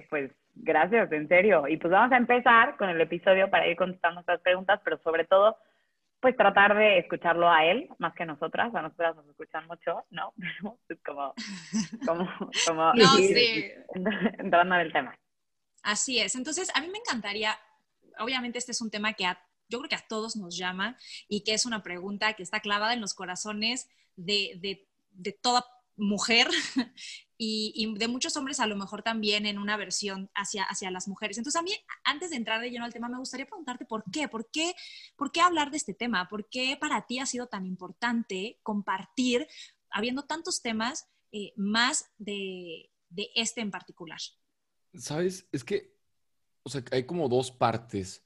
Pues gracias, en serio. Y pues vamos a empezar con el episodio para ir contestando estas preguntas, pero sobre todo, pues tratar de escucharlo a él, más que nosotras. A nosotras nos escuchan mucho, ¿no? es como, como, como No, ir sí. entrando en el tema. Así es. Entonces, a mí me encantaría, obviamente este es un tema que a- yo creo que a todos nos llama y que es una pregunta que está clavada en los corazones de, de- de toda mujer y, de muchos hombres a lo mejor también en una versión hacia, hacia las mujeres. Entonces, a mí, antes de entrar de lleno al tema, me gustaría preguntarte por qué, por qué, por qué hablar de este tema, por qué para ti ha sido tan importante compartir, habiendo tantos temas, eh, más de, de este en particular. ¿Sabes? Es que, o sea, hay como dos partes.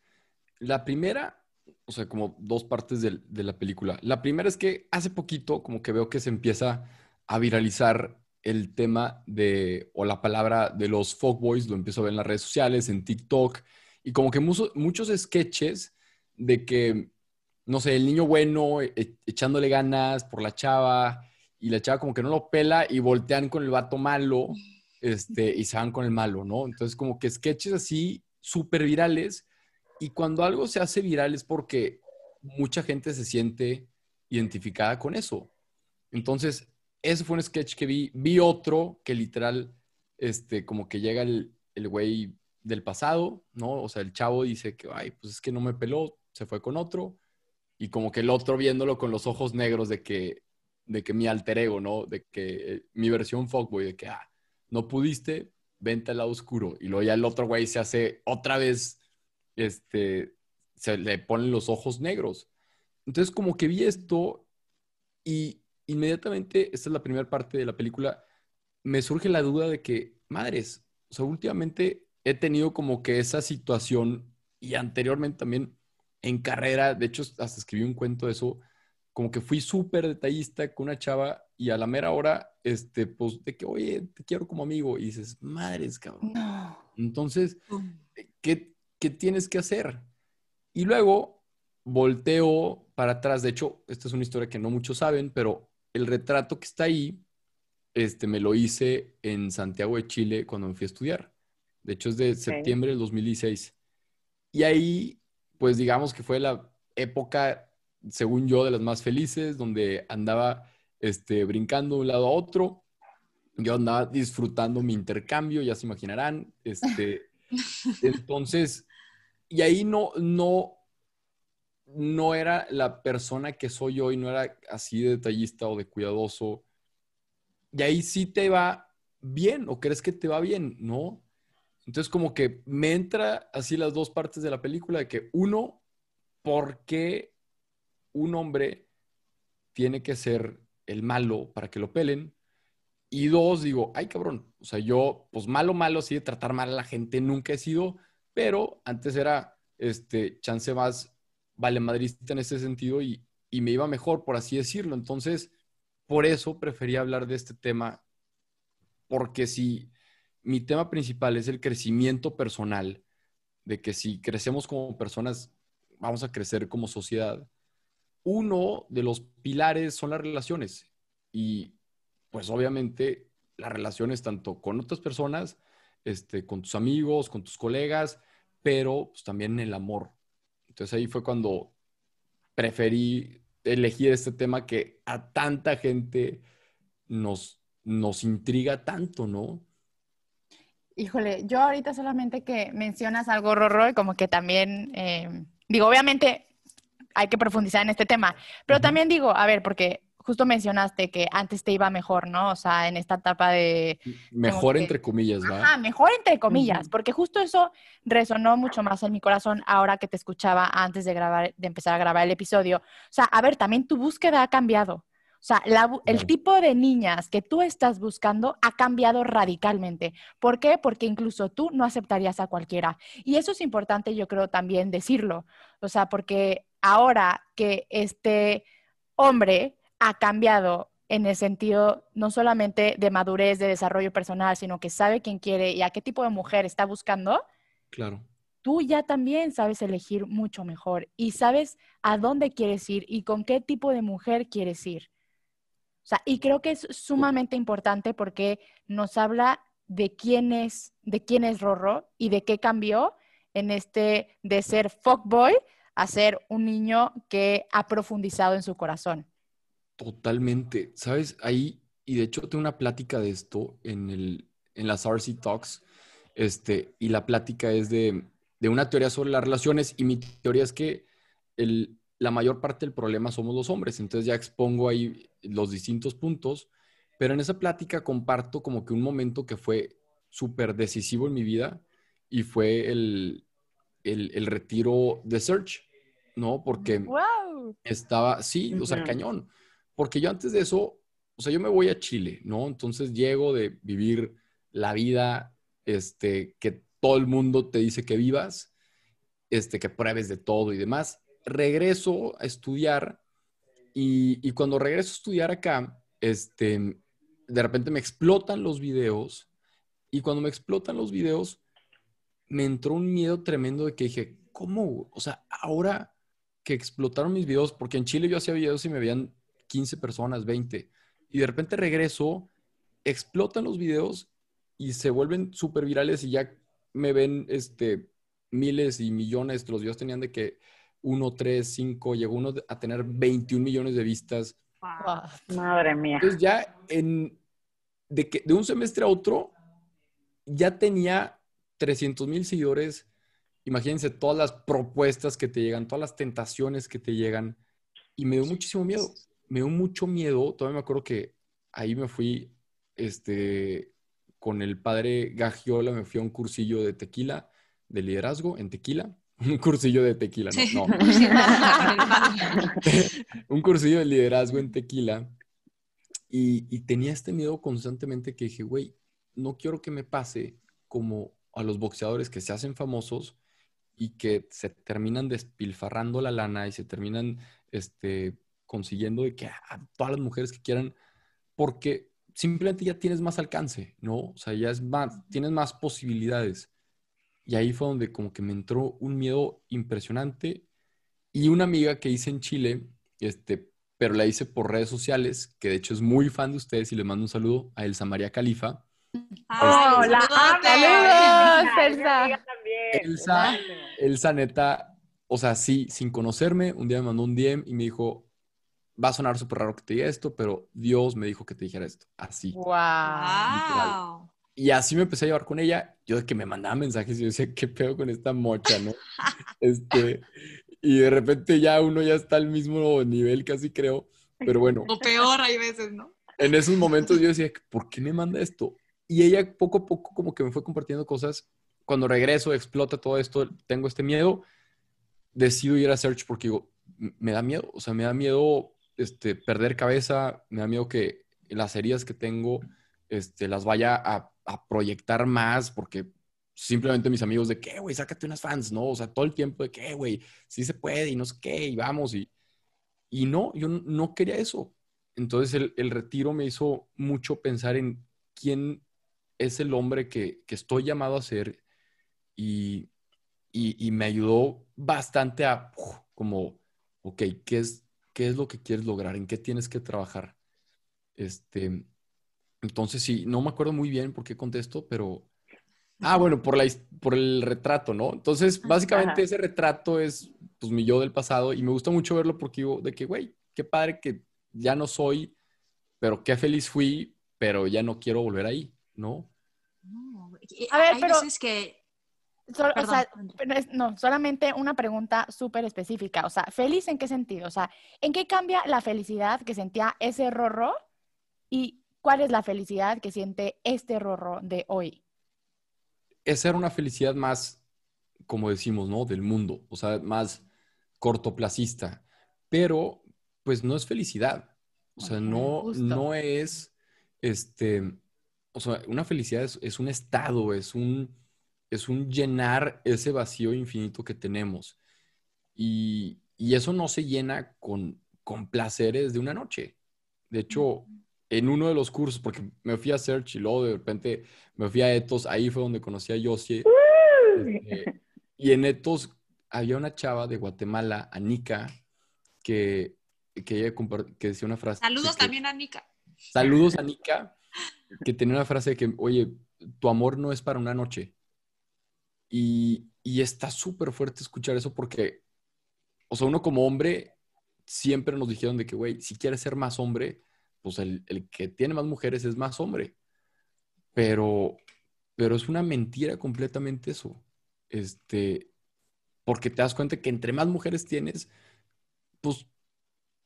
La primera, o sea, como dos partes de, la película. La primera es que hace poquito como que veo que se empieza a viralizar el tema de, o la palabra de los fuckboys, lo empiezo a ver en las redes sociales, en TikTok, y como que mucho- muchos sketches de que, no sé, el niño bueno e- e- echándole ganas por la chava, y la chava como que no lo pela y voltean con el vato malo este, y se van con el malo, ¿no? Entonces, como que sketches así súper virales, y cuando algo se hace viral es porque mucha gente se siente identificada con eso. Entonces, ese fue un sketch que vi. Vi otro que literal, este, como que llega el, el güey del pasado, ¿no? O sea, el chavo dice que, ay, pues es que no me peló, se fue con otro, y como que el otro viéndolo con los ojos negros de que, de que mi alter ego, ¿no? De que eh, mi versión fuckboy, de que, ah, no pudiste, vente al lado oscuro. Y luego ya el otro güey se hace otra vez, este, se le ponen los ojos negros. Entonces como que vi esto y inmediatamente, esta es la primera parte de la película, me surge la duda de que, madres, o sea, últimamente he tenido como que esa situación y anteriormente también en carrera, de hecho hasta escribí un cuento de eso, como que fui súper detallista con una chava y a la mera hora, este, pues de que, oye, te quiero como amigo y dices, madres, cabrón. Entonces, ¿qué, qué tienes que hacer? Y luego volteo para atrás. De hecho, esta es una historia que no muchos saben, pero el retrato que está ahí, este, me lo hice en Santiago de Chile cuando me fui a estudiar. De hecho, es de septiembre del 2016. Y ahí, pues digamos que fue la época, según yo, de las más felices, donde andaba este, brincando de un lado a otro. Yo andaba disfrutando mi intercambio, ya se imaginarán. Este, entonces, y ahí no, no, no era la persona que soy hoy, no era así de detallista o de cuidadoso. Y ahí sí te va bien, o crees que te va bien, ¿no? Entonces, como que me entra así las dos partes de la película, de que uno, ¿por qué un hombre tiene que ser el malo para que lo pelen? Y dos, digo, ay cabrón, o sea, yo, pues malo, malo, así de tratar mal a la gente nunca he sido, pero antes era, este, chance más vale madrista en ese sentido y, y me iba mejor, por así decirlo. Entonces, por eso prefería hablar de este tema, porque si mi tema principal es el crecimiento personal, de que si crecemos como personas, vamos a crecer como sociedad, uno de los pilares son las relaciones. Y pues obviamente las relaciones tanto con otras personas, este, con tus amigos, con tus colegas, pero pues, también el amor. Entonces ahí fue cuando preferí elegir este tema que a tanta gente nos, nos intriga tanto, ¿no? Híjole, yo ahorita solamente que mencionas algo, Rorro, y como que también, eh, digo, obviamente hay que profundizar en este tema, pero también digo, a ver, porque justo mencionaste que antes te iba mejor, ¿no? O sea, en esta etapa de, Mejor que- entre comillas, ¿va? Ajá, mejor entre comillas, porque justo eso resonó mucho más en mi corazón ahora que te escuchaba antes de grabar, de empezar a grabar el episodio. O sea, a ver, también tu búsqueda ha cambiado. O sea, la el tipo de niñas que tú estás buscando ha cambiado radicalmente. ¿Por qué? Porque incluso tú no aceptarías a cualquiera. Y eso es importante, yo creo, también decirlo. O sea, porque ahora que este hombre ha cambiado en el sentido no solamente de madurez, de desarrollo personal, sino que sabe quién quiere y a qué tipo de mujer está buscando, Claro. tú ya también sabes elegir mucho mejor y sabes a dónde quieres ir y con qué tipo de mujer quieres ir. O sea, y creo que es sumamente importante porque nos habla de quién es, de quién es Rorro y de qué cambió en este de ser fuckboy a ser un niño que ha profundizado en su corazón. Totalmente. ¿Sabes? Ahí, y de hecho tengo una plática de esto en, el, en las RC Talks, este, y la plática es de, de una teoría sobre las relaciones, y mi teoría es que el, la mayor parte del problema somos los hombres, entonces ya expongo ahí los distintos puntos, pero en esa plática comparto como que un momento que fue súper decisivo en mi vida, y fue el, el, el retiro de Search, ¿no? Porque ¡Wow! estaba, sí, o sea, cañón. Porque yo antes de eso, o sea, yo me voy a Chile, ¿no? Entonces llego de vivir la vida, este, que todo el mundo te dice que vivas, este, que pruebes de todo y demás. Regreso a estudiar y, cuando regreso a estudiar acá, este, de repente me explotan los videos y cuando me explotan los videos, me entró un miedo tremendo de que dije, ¿cómo? O sea, ahora que explotaron mis videos, porque en Chile yo hacía videos y me veían 15 personas, 20, y de repente regreso, explotan los videos y se vuelven súper virales y ya me ven este, miles y millones, los videos tenían de que 1, 3, 5, llegó uno a tener 21 millones de vistas. Wow. Madre mía. Entonces ya en, de, que, de un semestre a otro, ya tenía 300 mil seguidores. Imagínense todas las propuestas que te llegan, todas las tentaciones que te llegan. Y me dio muchísimo miedo. Me dio mucho miedo. Todavía me acuerdo que ahí me fui este, con el padre Gagiola, me fui a un cursillo de tequila, de liderazgo en tequila. Un cursillo de tequila, no, un cursillo de liderazgo en tequila y, y tenía este miedo constantemente que dije, güey, no quiero que me pase como a los boxeadores que se hacen famosos y que se terminan despilfarrando la lana y se terminan este, consiguiendo de que a todas las mujeres que quieran, porque simplemente ya tienes más alcance, ¿no? O sea, ya es más, tienes más posibilidades. Y ahí fue donde como que me entró un miedo impresionante y una amiga que hice en Chile, este, pero la hice por redes sociales, que de hecho es muy fan de ustedes y le mando un saludo a Elsa María Califa. Ay, Oh, la saludote. Saludos, Elsa. Elsa, Elsa neta, o sea, sí, sin conocerme, un día me mandó un DM y me dijo, va a sonar súper raro que te diga esto, pero Dios me dijo que te dijera esto, así. Wow. Wow. Y así me empecé a llevar con ella. Yo de que me mandaba mensajes y yo decía, ¿qué pedo con esta mocha, no? Este, y de repente ya uno ya está al mismo nivel, casi creo. Pero bueno, O peor hay veces, ¿no? en esos momentos yo decía, ¿por qué me manda esto? Y ella poco a poco como que me fue compartiendo cosas. Cuando regreso, explota todo esto, tengo este miedo, decido ir a Search porque digo, "M- me da miedo, o sea, me da miedo este, perder cabeza, me da miedo que las heridas que tengo este, las vaya a, proyectar más porque simplemente mis amigos de que, güey, sácate unas fans, ¿no? O sea, todo el tiempo de que, güey, sí se puede y no sé qué, y vamos, y, y no, yo no- quería eso. Entonces el, retiro me hizo mucho pensar en quién es el hombre que, que estoy llamado a ser y, y- me ayudó bastante a como, ok, ¿qué es, ¿qué es lo que quieres lograr? ¿En qué tienes que trabajar? Este, entonces sí, no me acuerdo muy bien por qué contesto, pero... Ah, bueno, por, la, por el retrato, ¿no? Entonces, básicamente Ajá. ese retrato es pues mi yo del pasado y me gusta mucho verlo porque digo, de que, güey, qué padre que ya no soy, pero qué feliz fui, pero ya no quiero volver ahí, ¿no? No, A ver, hay pero- veces que... O sea, no, solamente una pregunta súper específica. O sea, ¿feliz en qué sentido? O sea, ¿en qué cambia la felicidad que sentía ese Rorro y cuál es la felicidad que siente este Rorro de hoy? Esa era una felicidad más, como decimos, ¿no? Del mundo, o sea, más cortoplacista, pero pues no es felicidad. O sea, no, justo. no es, este, o sea, una felicidad es, es un estado, es un, es un llenar ese vacío infinito que tenemos. Y, y eso no se llena con, con placeres de una noche. De hecho, en uno de los cursos, porque me fui a Search y luego de repente me fui a Ethos, ahí fue donde conocí a Yosie. Este, y en Ethos había una chava de Guatemala, Anika, que, que, ella que decía una frase. Saludos que- también a Nika. Saludos, Anika, que tenía una frase de que, oye, tu amor no es para una noche. Y, y está súper fuerte escuchar eso porque, o sea, uno como hombre, siempre nos dijeron de que, güey, si quieres ser más hombre, pues el, el que tiene más mujeres es más hombre. Pero, pero es una mentira completamente eso. Este, porque te das cuenta que entre más mujeres tienes, pues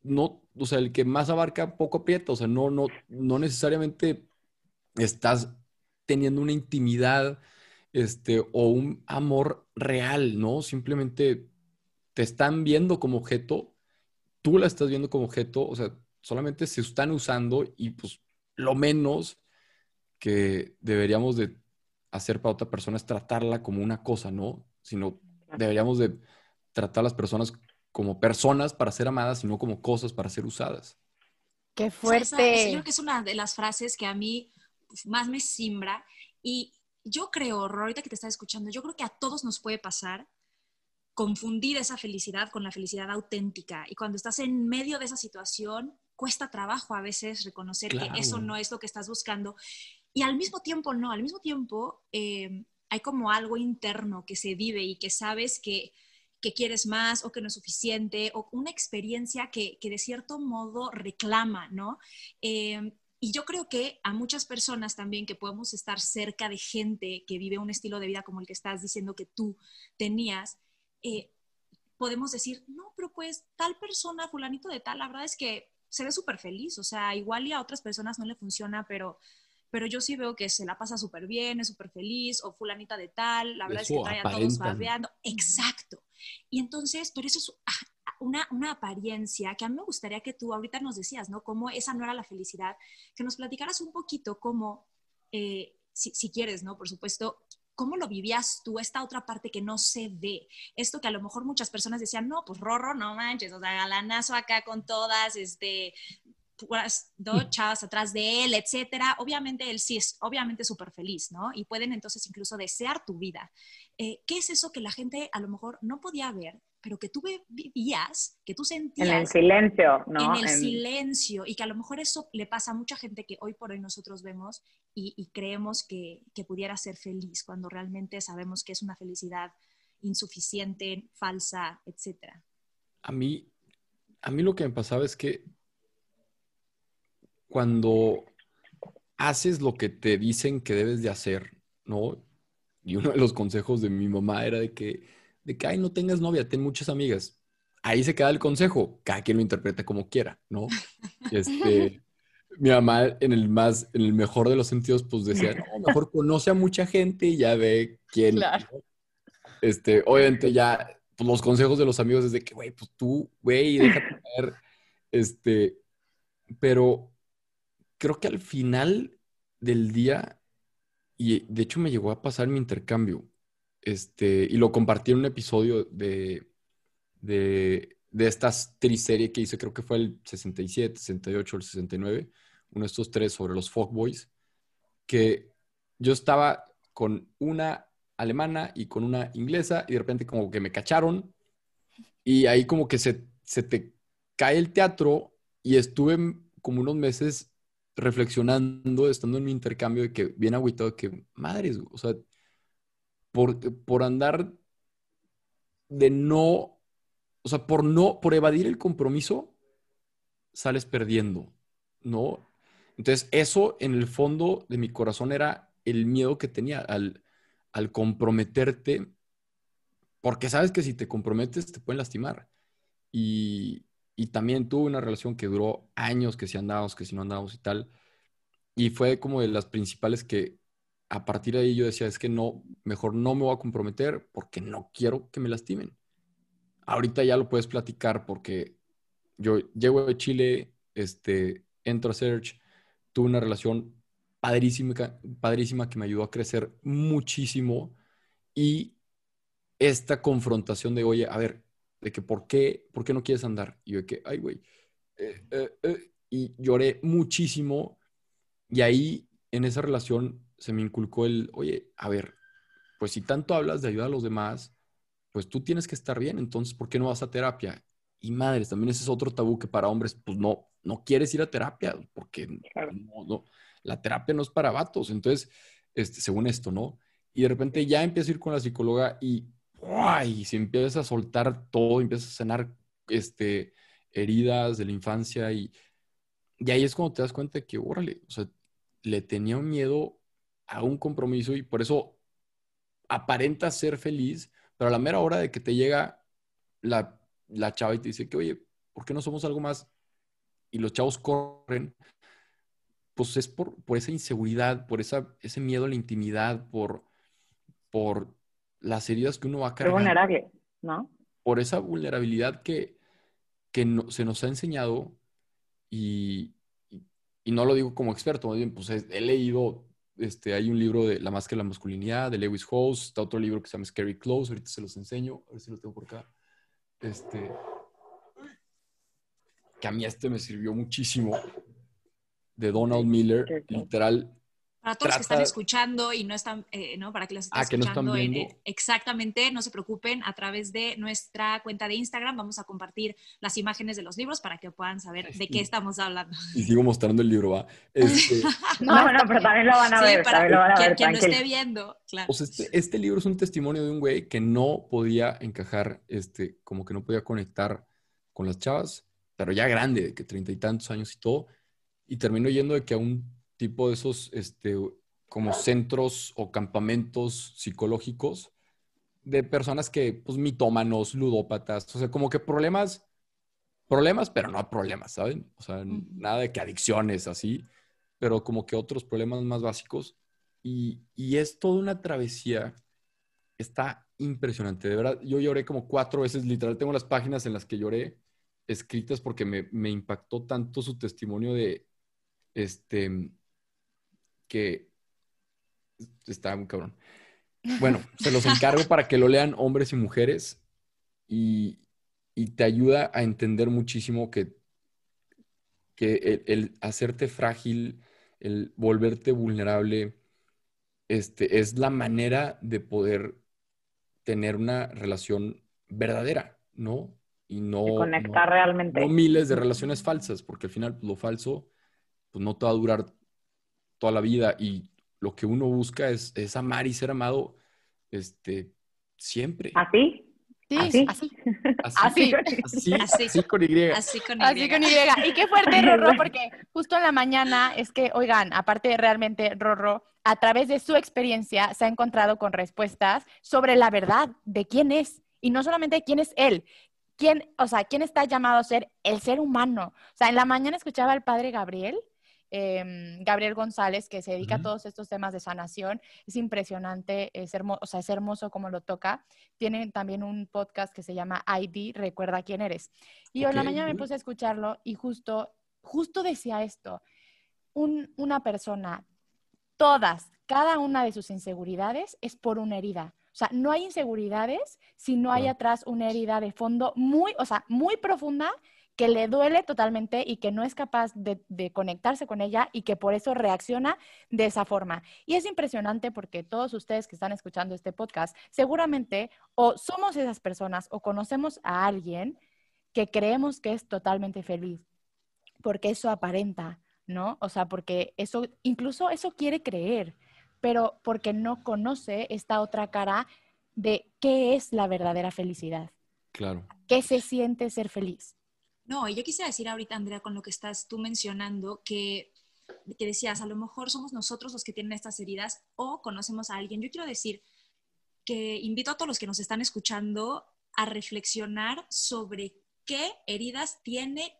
no, o sea, el que más abarca poco aprieta, o sea, no, no, no necesariamente estás teniendo una intimidad, este, o un amor real, ¿no? Simplemente te están viendo como objeto, tú la estás viendo como objeto, o sea, solamente se están usando y pues lo menos que deberíamos de hacer para otra persona es tratarla como una cosa, ¿no? Sino deberíamos de tratar a las personas como personas para ser amadas y no como cosas para ser usadas. Qué O sea, esa- fuerte. esa yo creo que es una de las frases que a mí pues, más me simbra. Y yo creo, ahorita que te estaba escuchando, yo creo que a todos nos puede pasar confundir esa felicidad con la felicidad auténtica. Y cuando estás en medio de esa situación, cuesta trabajo a veces reconocer Claro. que eso no es lo que estás buscando. Y al mismo tiempo, no, al mismo tiempo eh, hay como algo interno que se vive y que sabes que, que quieres más o que no es suficiente o una experiencia que, que de cierto modo reclama, ¿no? Eh, y yo creo que a muchas personas también que podemos estar cerca de gente que vive un estilo de vida como el que estás diciendo que tú tenías, eh, podemos decir, no, pero pues tal persona, fulanito de tal, la verdad es que se ve súper feliz, o sea, igual y a otras personas no le funciona, pero, pero yo sí veo que se la pasa súper bien, es súper feliz, o fulanita de tal, la verdad es que trae a todos babeando. Exacto. Y entonces, pero eso es ah, una, una apariencia que a mí me gustaría que tú ahorita nos decías, ¿no? Cómo esa no era la felicidad, que nos platicaras un poquito cómo, eh, si, si quieres, ¿no? Por supuesto, ¿cómo lo vivías tú, esta otra parte que no se ve? Esto que a lo mejor muchas personas decían, no, pues Rorro, no manches, o sea, galanazo acá con todas, este, puras dos chavas atrás de él, etcétera. Obviamente él sí es, obviamente súper feliz, ¿no? Y pueden entonces incluso desear tu vida. Eh, ¿Qué es eso que la gente a lo mejor no podía ver, pero que tú vi- vivías, que tú En el sentías silencio, ¿no? en el En- silencio y que a lo mejor eso le pasa a mucha gente que hoy por hoy nosotros vemos y, y creemos que, que pudiera ser feliz cuando realmente sabemos que es una felicidad insuficiente, falsa, etcétera. A mí, a mí lo que me pasaba es que cuando haces lo que te dicen que debes de hacer, ¿no? Y uno de los consejos de mi mamá era de que, de que, ay, no tengas novia, ten muchas amigas. Ahí se queda el consejo, cada quien lo interprete como quiera, ¿no? Este, mi mamá en el más, en el mejor de los sentidos, pues decía, no, mejor conoce a mucha gente y ya ve quién. Claro. ¿no? Este, obviamente ya, pues los consejos de los amigos es de que, güey, pues tú, güey, déjate caer. Este, pero creo que al final del día, y de hecho me llegó a pasar mi intercambio, este, y lo compartí en un episodio de, de, de esta triserie que hice, creo que fue el 67, 68, el 69, uno de estos tres sobre los Fogboys, que yo estaba con una alemana y con una inglesa, y de repente como que me cacharon, y ahí como que se, se te cae el teatro, y estuve como unos meses reflexionando, estando en mi intercambio, de que bien agüitado, que madres, o sea, por, por andar de no, o sea, por no, por evadir el compromiso, sales perdiendo, ¿no? Entonces, eso en el fondo de mi corazón era el miedo que tenía al, al comprometerte, porque sabes que si te comprometes te pueden lastimar. Y, y también tuve una relación que duró años, que si andábamos, que si no andábamos y tal. Y fue como de las principales que a partir de ahí yo decía, es que no, mejor no me voy a comprometer porque no quiero que me lastimen. Ahorita ya lo puedes platicar porque yo llego de Chile este, entro a Search, tuve una relación padrísima, padrísima que me ayudó a crecer muchísimo y esta confrontación de, oye, a ver, de que por qué, por qué no quieres andar? Y yo de que, ay, güey. Eh, eh, eh", y lloré muchísimo. Y ahí, en esa relación, se me inculcó el, oye, a ver, pues si tanto hablas de ayudar a los demás, pues tú tienes que estar bien, entonces, ¿por qué no vas a terapia? Y madres, también ese es otro tabú que para hombres, pues no, no quieres ir a terapia, porque no, la terapia no es para vatos. Entonces, este, según esto, ¿no? Y de repente ya empiezo a ir con la psicóloga y y se empieza a soltar todo, empieza a sanar este, heridas de la infancia y, y ahí es cuando te das cuenta de que, órale, o sea, le tenía miedo a un compromiso y por eso aparenta ser feliz, pero a la mera hora de que te llega la, la chava y te dice que, oye, ¿por qué no somos algo más? Y los chavos corren, pues es por, por esa inseguridad, por esa, ese miedo a la intimidad, por, por las heridas que uno va a cargar. vulnerable, ¿no? Por esa vulnerabilidad que, que se nos ha enseñado y, y, no lo digo como experto, más bien, pues he, leído, este, hay un libro de La máscara de la masculinidad de Lewis Howes, está otro libro que se llama Scary Close, ahorita se los enseño, a ver si lo tengo por acá. Este, que a mí este me sirvió muchísimo, de Donald Miller, literal, para todos los que están escuchando y no están, eh, ¿no? Para que los estén ah, escuchando exactamente, no se preocupen, a través de nuestra cuenta de Instagram vamos a compartir las imágenes de los libros para que puedan saber de qué estamos hablando. Y sigo mostrando el libro, ¿va? Este, no, no, pero también lo van a ver. Para lo van a ver, quien, lo esté viendo, claro. este, este, libro es un testimonio de un güey que no podía encajar, este, como que no podía conectar con las chavas, pero ya grande, de que treinta y tantos años y todo, y terminó yendo de que a un tipo de esos, este, como centros o campamentos psicológicos de personas que, pues, mitómanos, ludópatas, o sea, como que problemas, problemas, pero no problemas, ¿saben? O sea, nada de que adicciones así, pero como que otros problemas más básicos. Y, y es toda una travesía. Está impresionante, de verdad. Yo lloré como cuatro veces, literal, tengo las páginas en las que lloré escritas porque me, me impactó tanto su testimonio de, este, que está muy cabrón. Bueno, se los encargo para que lo lean hombres y mujeres y, te ayuda a entender muchísimo que, que el, hacerte frágil, el volverte vulnerable, este, es la manera de poder tener una relación verdadera, ¿no? Y no... conectar realmente. No miles de relaciones falsas, porque al final lo falso pues no te va a durar toda la vida y lo que uno busca es, es amar y ser amado este, siempre. ¿Así? Sí, así. Así. Así. Así. así. así con Y. Así con Y. Así con Y. Y qué fuerte, Rorro, porque justo en la mañana es que, oigan, aparte realmente, Rorro, a través de su experiencia se ha encontrado con respuestas sobre la verdad de quién es. Y no solamente quién es él, quién, o sea, quién está llamado a ser el ser humano. O sea, en la mañana escuchaba al padre Gabriel Em, Gabriel González, que se dedica a todos estos temas de sanación. Es impresionante, es hermoso, o sea, es hermoso como lo toca. Tiene también un podcast que se llama ID, Recuerda quién eres. Y hoy en la mañana me puse a escucharlo y justo, justo decía esto, una persona, todas, cada una de sus inseguridades es por una herida. O sea, no hay inseguridades si no hay atrás una herida de fondo muy, o sea, muy profunda que le duele totalmente y que no es capaz de, conectarse con ella y que por eso reacciona de esa forma. Y es impresionante porque todos ustedes que están escuchando este podcast, seguramente o somos esas personas o conocemos a alguien que creemos que es totalmente feliz, porque eso aparenta, ¿no? O sea, porque eso, incluso eso quiere creer, pero porque no conoce esta otra cara de qué es la verdadera felicidad. Claro. ¿Qué se siente ser feliz? No, y yo quisiera decir ahorita, Andrea, con lo que estás tú mencionando, que, que decías, a lo mejor somos nosotros los que tienen estas heridas o conocemos a alguien. Yo quiero decir que invito a todos los que nos están escuchando a reflexionar sobre qué heridas tiene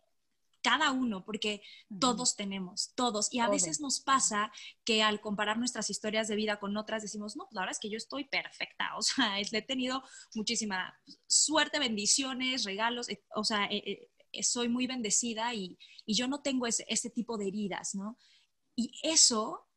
cada uno, porque todos tenemos, todos. Y a veces nos pasa que al comparar nuestras historias de vida con otras, decimos, no, pues la verdad es que yo estoy perfecta, o sea, he tenido muchísima suerte, bendiciones, regalos, o sea, eh, eh, soy muy bendecida y, y yo no tengo ese, ese tipo de heridas, ¿no? Y eso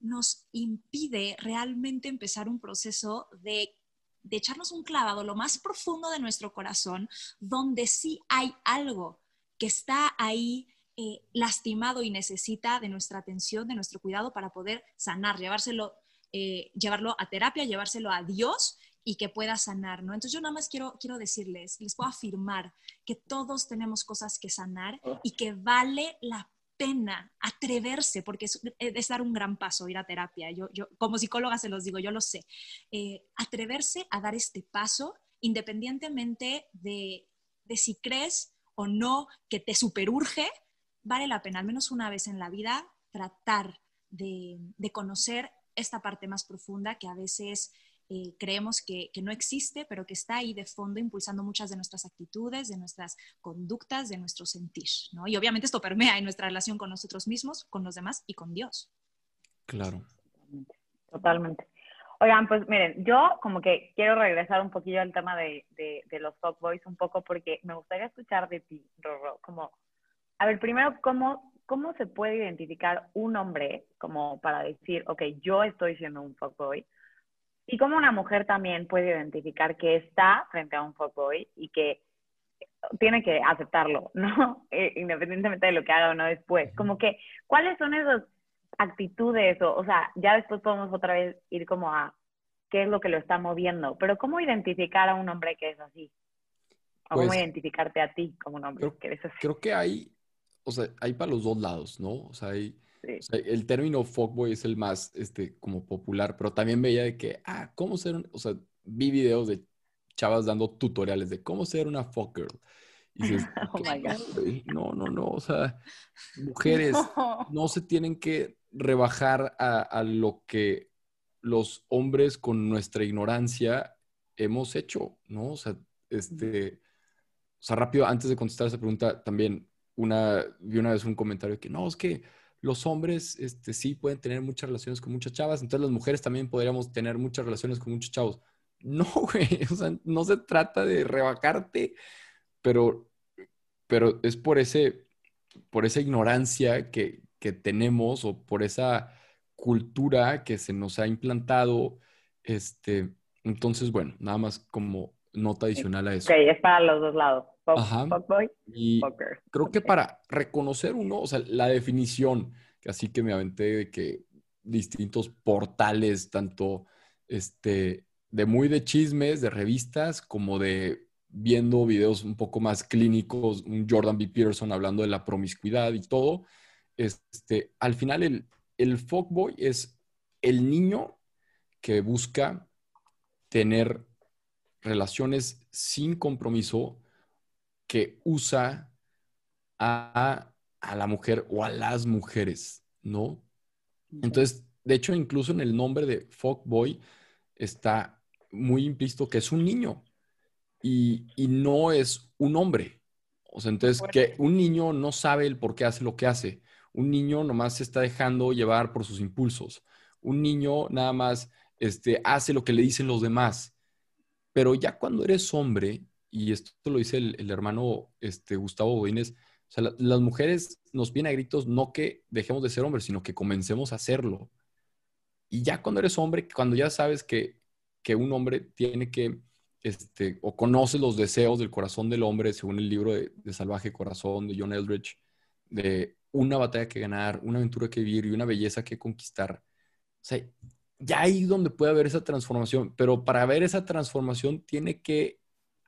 nos impide realmente empezar un proceso de, de echarnos un clavado lo más profundo de nuestro corazón, donde sí hay algo que está ahí eh, lastimado y necesita de nuestra atención, de nuestro cuidado para poder sanar, llevárselo, eh, llevarlo a terapia, llevárselo a Dios y que pueda sanar, ¿no? Entonces yo nada más quiero, quiero decirles, les puedo afirmar que todos tenemos cosas que sanar y que vale la pena atreverse, porque es, es, dar un gran paso ir a terapia. Yo, yo como psicóloga se los digo, yo lo sé. Eh, atreverse a dar este paso independientemente de, de si crees o no que te superurge, vale la pena, al menos una vez en la vida, tratar de, de conocer esta parte más profunda que a veces eh, creemos que, que, no existe, pero que está ahí de fondo impulsando muchas de nuestras actitudes, de nuestras conductas, de nuestro sentir. ¿no? Y obviamente esto permea en nuestra relación con nosotros mismos, con los demás y con Dios. Claro. Totalmente. Oigan, pues miren, yo como que quiero regresar un poquillo al tema de, de, de los fuckboys un poco porque me gustaría escuchar de ti, Rorro, como, a ver, primero, ¿cómo, ¿cómo se puede identificar un hombre como para decir, ok, yo estoy siendo un fuckboy? Y cómo una mujer también puede identificar que está frente a un fuckboy y que tiene que aceptarlo, ¿no? Eh, independientemente de lo que haga o no después. Como que, ¿cuáles son esas actitudes? O, o sea, ya después podemos otra vez ir como a qué es lo que lo está moviendo, pero ¿cómo identificar a un hombre que es así? ¿O Pues, cómo identificarte a ti como un hombre creo- que eres así? Creo que hay, o sea, hay para los dos lados, ¿no? O sea, hay, Sí. o sea, el término fuckboy es el más, este, como popular, pero también veía de que, ah, ¿cómo ser un, o sea, vi videos de chavas dando tutoriales de cómo ser una fuckgirl. Y dices, Oh my God. "Güey, no, no, no, o sea, mujeres no se tienen que rebajar a, a lo que los hombres con nuestra ignorancia hemos hecho, ¿no? O sea, este, o sea, rápido, antes de contestar esa pregunta, también una, vi una vez un comentario que no, es que los hombres, este, sí pueden tener muchas relaciones con muchas chavas, entonces las mujeres también podríamos tener muchas relaciones con muchos chavos. No, güey, o sea, no se trata de rebajarte, pero, pero es por ese, por esa ignorancia que, que tenemos o por esa cultura que se nos ha implantado. Este, entonces, bueno, nada más como nota adicional a eso. Ok, es para los dos lados. Fuck, Ajá. fuckboy, Y fucker. creo que para reconocer uno, o sea, la definición, que así que me aventé de que distintos portales, tanto este, de muy de chismes, de revistas, como de viendo videos un poco más clínicos, un Jordan B. Peterson hablando de la promiscuidad y todo, este, al final el, el fuckboy es el niño que busca tener relaciones sin compromiso, que usa a, a la mujer o a las mujeres, ¿no? Entonces, de hecho, incluso en el nombre de fuckboy está muy implícito que es un niño y, y no es un hombre. O sea, entonces que un niño no sabe el por qué hace lo que hace. Un niño nomás se está dejando llevar por sus impulsos. Un niño nada más este, hace lo que le dicen los demás. Pero ya cuando eres hombre, y esto lo dice el, hermano este, Gustavo Godínez, o sea, la- las mujeres nos piden a gritos no que dejemos de ser hombres, sino que comencemos a hacerlo. Y ya cuando eres hombre, cuando ya sabes que, que un hombre tiene que, este, o conoces los deseos del corazón del hombre, según el libro de, de Salvaje Corazón de John Eldridge, de una batalla que ganar, una aventura que vivir y una belleza que conquistar. O sea, ya ahí donde puede haber esa transformación, pero para ver esa transformación tiene que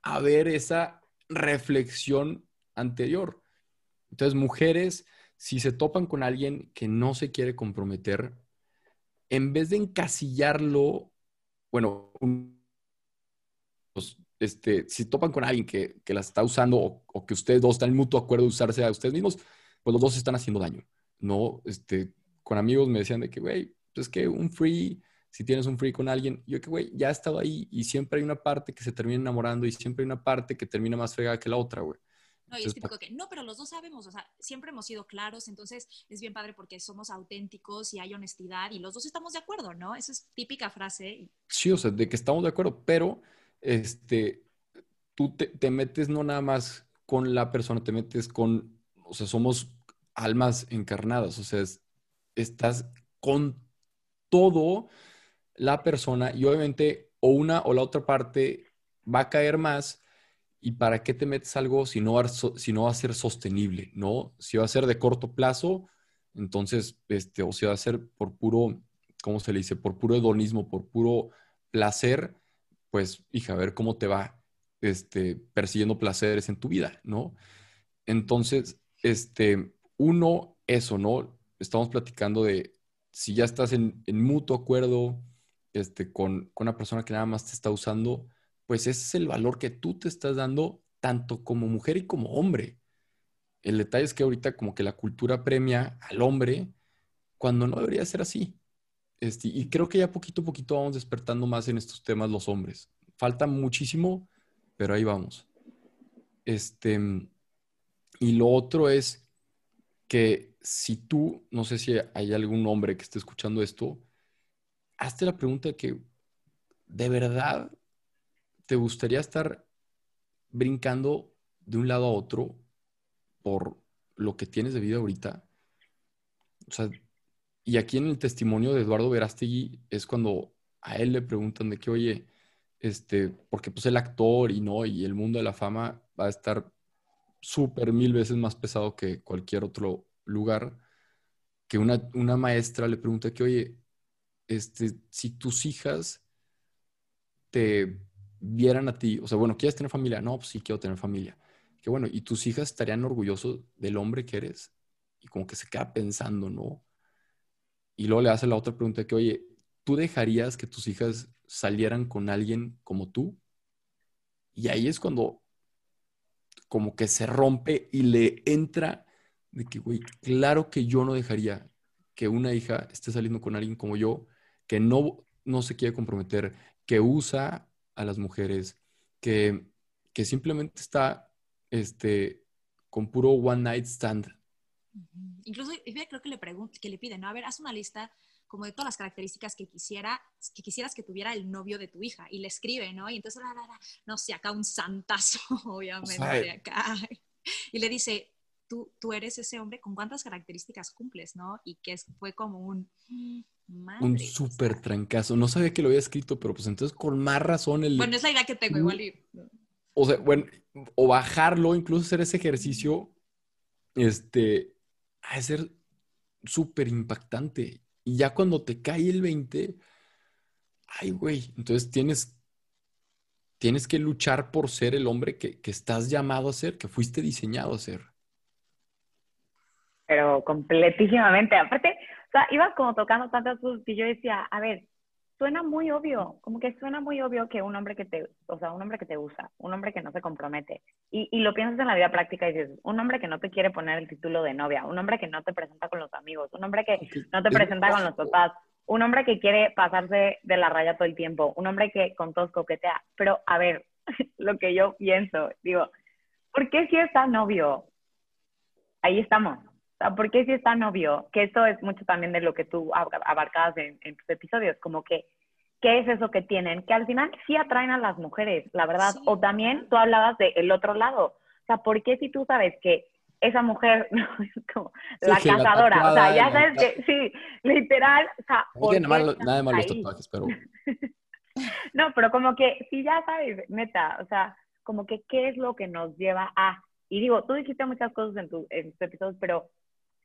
haber esa reflexión anterior. Entonces, mujeres, si se topan con alguien que no se quiere comprometer, en vez de encasillarlo, bueno, un- pues, este, si topan con alguien que, que la está usando o, o que ustedes dos están en mutuo acuerdo de usarse a ustedes mismos, pues los dos están haciendo daño, ¿no? Este, con amigos me decían de que, güey, pues es que un free, si tienes un free con alguien, yo que, güey, ya he estado ahí y siempre hay una parte que se termina enamorando y siempre hay una parte que termina más fregada que la otra, güey. No, y es Entonces, típico que, no, pero los dos sabemos, o sea, siempre hemos sido claros, entonces es bien padre porque somos auténticos y hay honestidad y los dos estamos de acuerdo, ¿no? Esa es típica frase. Sí, o sea, de que estamos de acuerdo, pero este, tú te, te metes no nada más con la persona, te metes con, o sea, somos almas encarnadas, o sea, estás con todo la persona y obviamente o una o la otra parte va a caer más y para qué te metes algo si no si no va a ser sostenible, ¿no? Si va a ser de corto plazo, entonces, este, o si va a ser por puro, ¿cómo se le dice? Por puro hedonismo, por puro placer, pues, hija, a ver cómo te va este, persiguiendo placeres en tu vida, ¿no? Entonces, este, uno, eso, ¿no? Estamos platicando de si ya estás en, mutuo acuerdo este, con, con, una persona que nada más te está usando, pues ese es el valor que tú te estás dando tanto como mujer y como hombre. El detalle es que ahorita como que la cultura premia al hombre cuando no debería ser así. Este, y creo que ya poquito a poquito vamos despertando más en estos temas los hombres. Falta muchísimo, pero ahí vamos. Este, y lo otro es que si tú, no sé si hay algún hombre que esté escuchando esto, hazte la pregunta de que, ¿de verdad te gustaría estar brincando de un lado a otro por lo que tienes de vida ahorita? O sea, y aquí en el testimonio de Eduardo Verástegui es cuando a él le preguntan de que, oye, este, porque pues el actor y no, y el mundo de la fama va a estar súper mil veces más pesado que cualquier otro lugar, que una, una maestra le pregunta que, oye, este, si tus hijas te vieran a ti, o sea, bueno, ¿quieres tener familia? No, pues sí, quiero tener familia. Que bueno, y tus hijas estarían orgullosos del hombre que eres. Y como que se queda pensando, ¿no? Y luego le hace la otra pregunta que, oye, ¿tú dejarías que tus hijas salieran con alguien como tú? Y ahí es cuando como que se rompe y le entra de que, güey, claro que yo no dejaría que una hija esté saliendo con alguien como yo, que no, no se quiere comprometer, que usa a las mujeres, que, que simplemente está este, con puro one night stand. Incluso creo que le que le piden, ¿no? A ver, haz una lista como de todas las características que quisiera, que quisieras que tuviera el novio de tu hija. Y le escribe, ¿no? Y entonces, no sé, acá un santazo, obviamente, de acá. Y le dice, tú, tú eres ese hombre, ¿con cuántas características cumples, no? Y que fue como un... un súper trancazo. No sabía que lo había escrito, pero pues entonces con más razón el... Bueno, es la idea que tengo igual. Y... O sea, bueno, o bajarlo, incluso hacer ese ejercicio, este, a ser súper impactante. Y ya cuando te cae el 20, ay, güey, entonces tienes, tienes que luchar por ser el hombre que, estás llamado a ser, que fuiste diseñado a ser. Pero completísimamente. Aparte, o sea, ibas como tocando tantas cosas que yo decía, a ver, suena muy obvio, como que suena muy obvio que un hombre que te, o sea, un hombre que te usa, un hombre que no se compromete, y, y, lo piensas en la vida práctica y dices, un hombre que no te quiere poner el título de novia, un hombre que no te presenta con los amigos, un hombre que no te presenta con los papás, un hombre que quiere pasarse de la raya todo el tiempo, un hombre que con todos coquetea, pero a ver, lo que yo pienso, digo, ¿por qué si está novio? Ahí estamos. O sea, ¿por qué si está novio? Que eso es mucho también de lo que tú abarcabas en, tus episodios, como que, ¿qué es eso que tienen? Que al final sí atraen a las mujeres, la verdad. O también tú hablabas del el otro lado. O sea, ¿por qué si tú sabes que esa mujer no, es como la cazadora? o sea, ya sabes que, sí, literal. O sea, no tiene nada, nada tatuajes, pero... no, pero como que sí ya sabes, neta, o sea, como que qué es lo que nos lleva a... Y digo, tú dijiste muchas cosas en, tu, en tus episodios, pero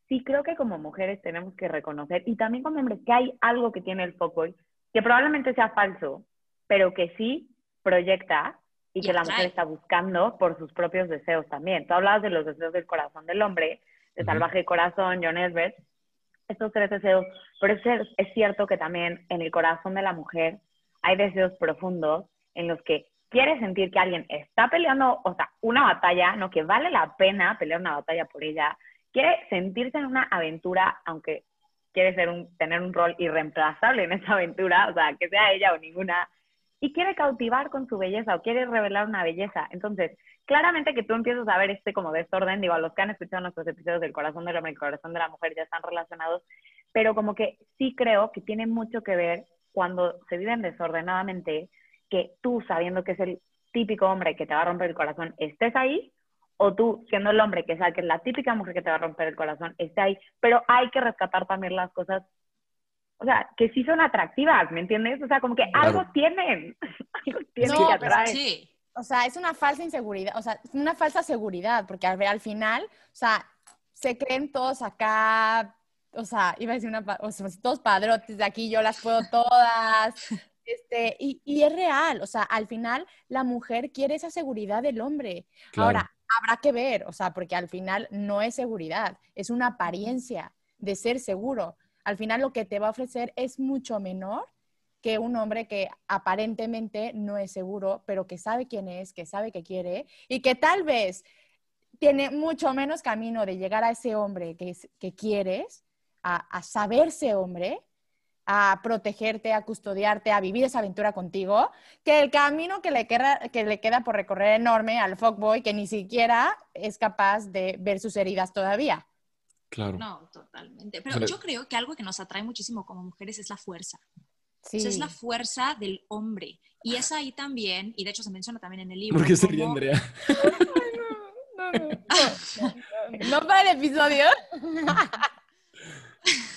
sí creo que como mujeres tenemos que reconocer, y también como hombres, que hay algo que tiene el fuckboy, que probablemente sea falso, pero que sí proyecta y que la mujer está buscando por sus propios deseos también. Tú hablabas de los deseos del corazón del hombre, de Salvaje Corazón, John Elbert, estos tres deseos, pero es, es cierto que también en el corazón de la mujer hay deseos profundos en los que quiere sentir que alguien está peleando, o sea, una batalla, ¿no? Que vale la pena pelear una batalla por ella, quiere sentirse en una aventura, aunque quiere ser un, tener un rol irreemplazable en esa aventura, o sea, que sea ella o ninguna, y quiere cautivar con su belleza o quiere revelar una belleza. Entonces, claramente que tú empiezas a ver este como desorden, digo, a los que han escuchado nuestros episodios del corazón del hombre y el corazón de la mujer ya están relacionados, pero como que sí creo que tiene mucho que ver cuando se viven desordenadamente, que tú sabiendo que es el típico hombre que te va a romper el corazón, estés ahí o tú, siendo el hombre que sabe que es la típica mujer que te va a romper el corazón, esté ahí, pero hay que rescatar también las cosas, o sea, que sí son atractivas, ¿me entiendes? O sea, como que Claro. algo tienen, algo tienen No, que. Sí. O sea, es una falsa inseguridad, o sea, es una falsa seguridad, porque al, al final, o sea, se creen todos acá, o sea, iba a decir una, o sea, todos padrotes de aquí, yo las puedo todas, este, y, y es real, o sea, al final la mujer quiere esa seguridad del hombre. Claro. Ahora, habrá que ver, o sea, porque al final no es seguridad, es una apariencia de ser seguro. Al final lo que te va a ofrecer es mucho menor que un hombre que aparentemente no es seguro, pero que sabe quién es, que sabe que quiere y que tal vez tiene mucho menos camino de llegar a ese hombre que, que quieres, a, a saberse hombre, a protegerte, a custodiarte, a vivir esa aventura contigo, que el camino que le queda, que le queda por recorrer enorme al fuckboy que ni siquiera es capaz de ver sus heridas todavía. Claro. No, totalmente. Pero yo creo que algo que nos atrae muchísimo como mujeres es la fuerza. Sí. O sea, es la fuerza del hombre. Y es ahí también, y de hecho se menciona también en el libro. ¿Por qué se ríe Andrea? No, no, no, no, no para el episodio.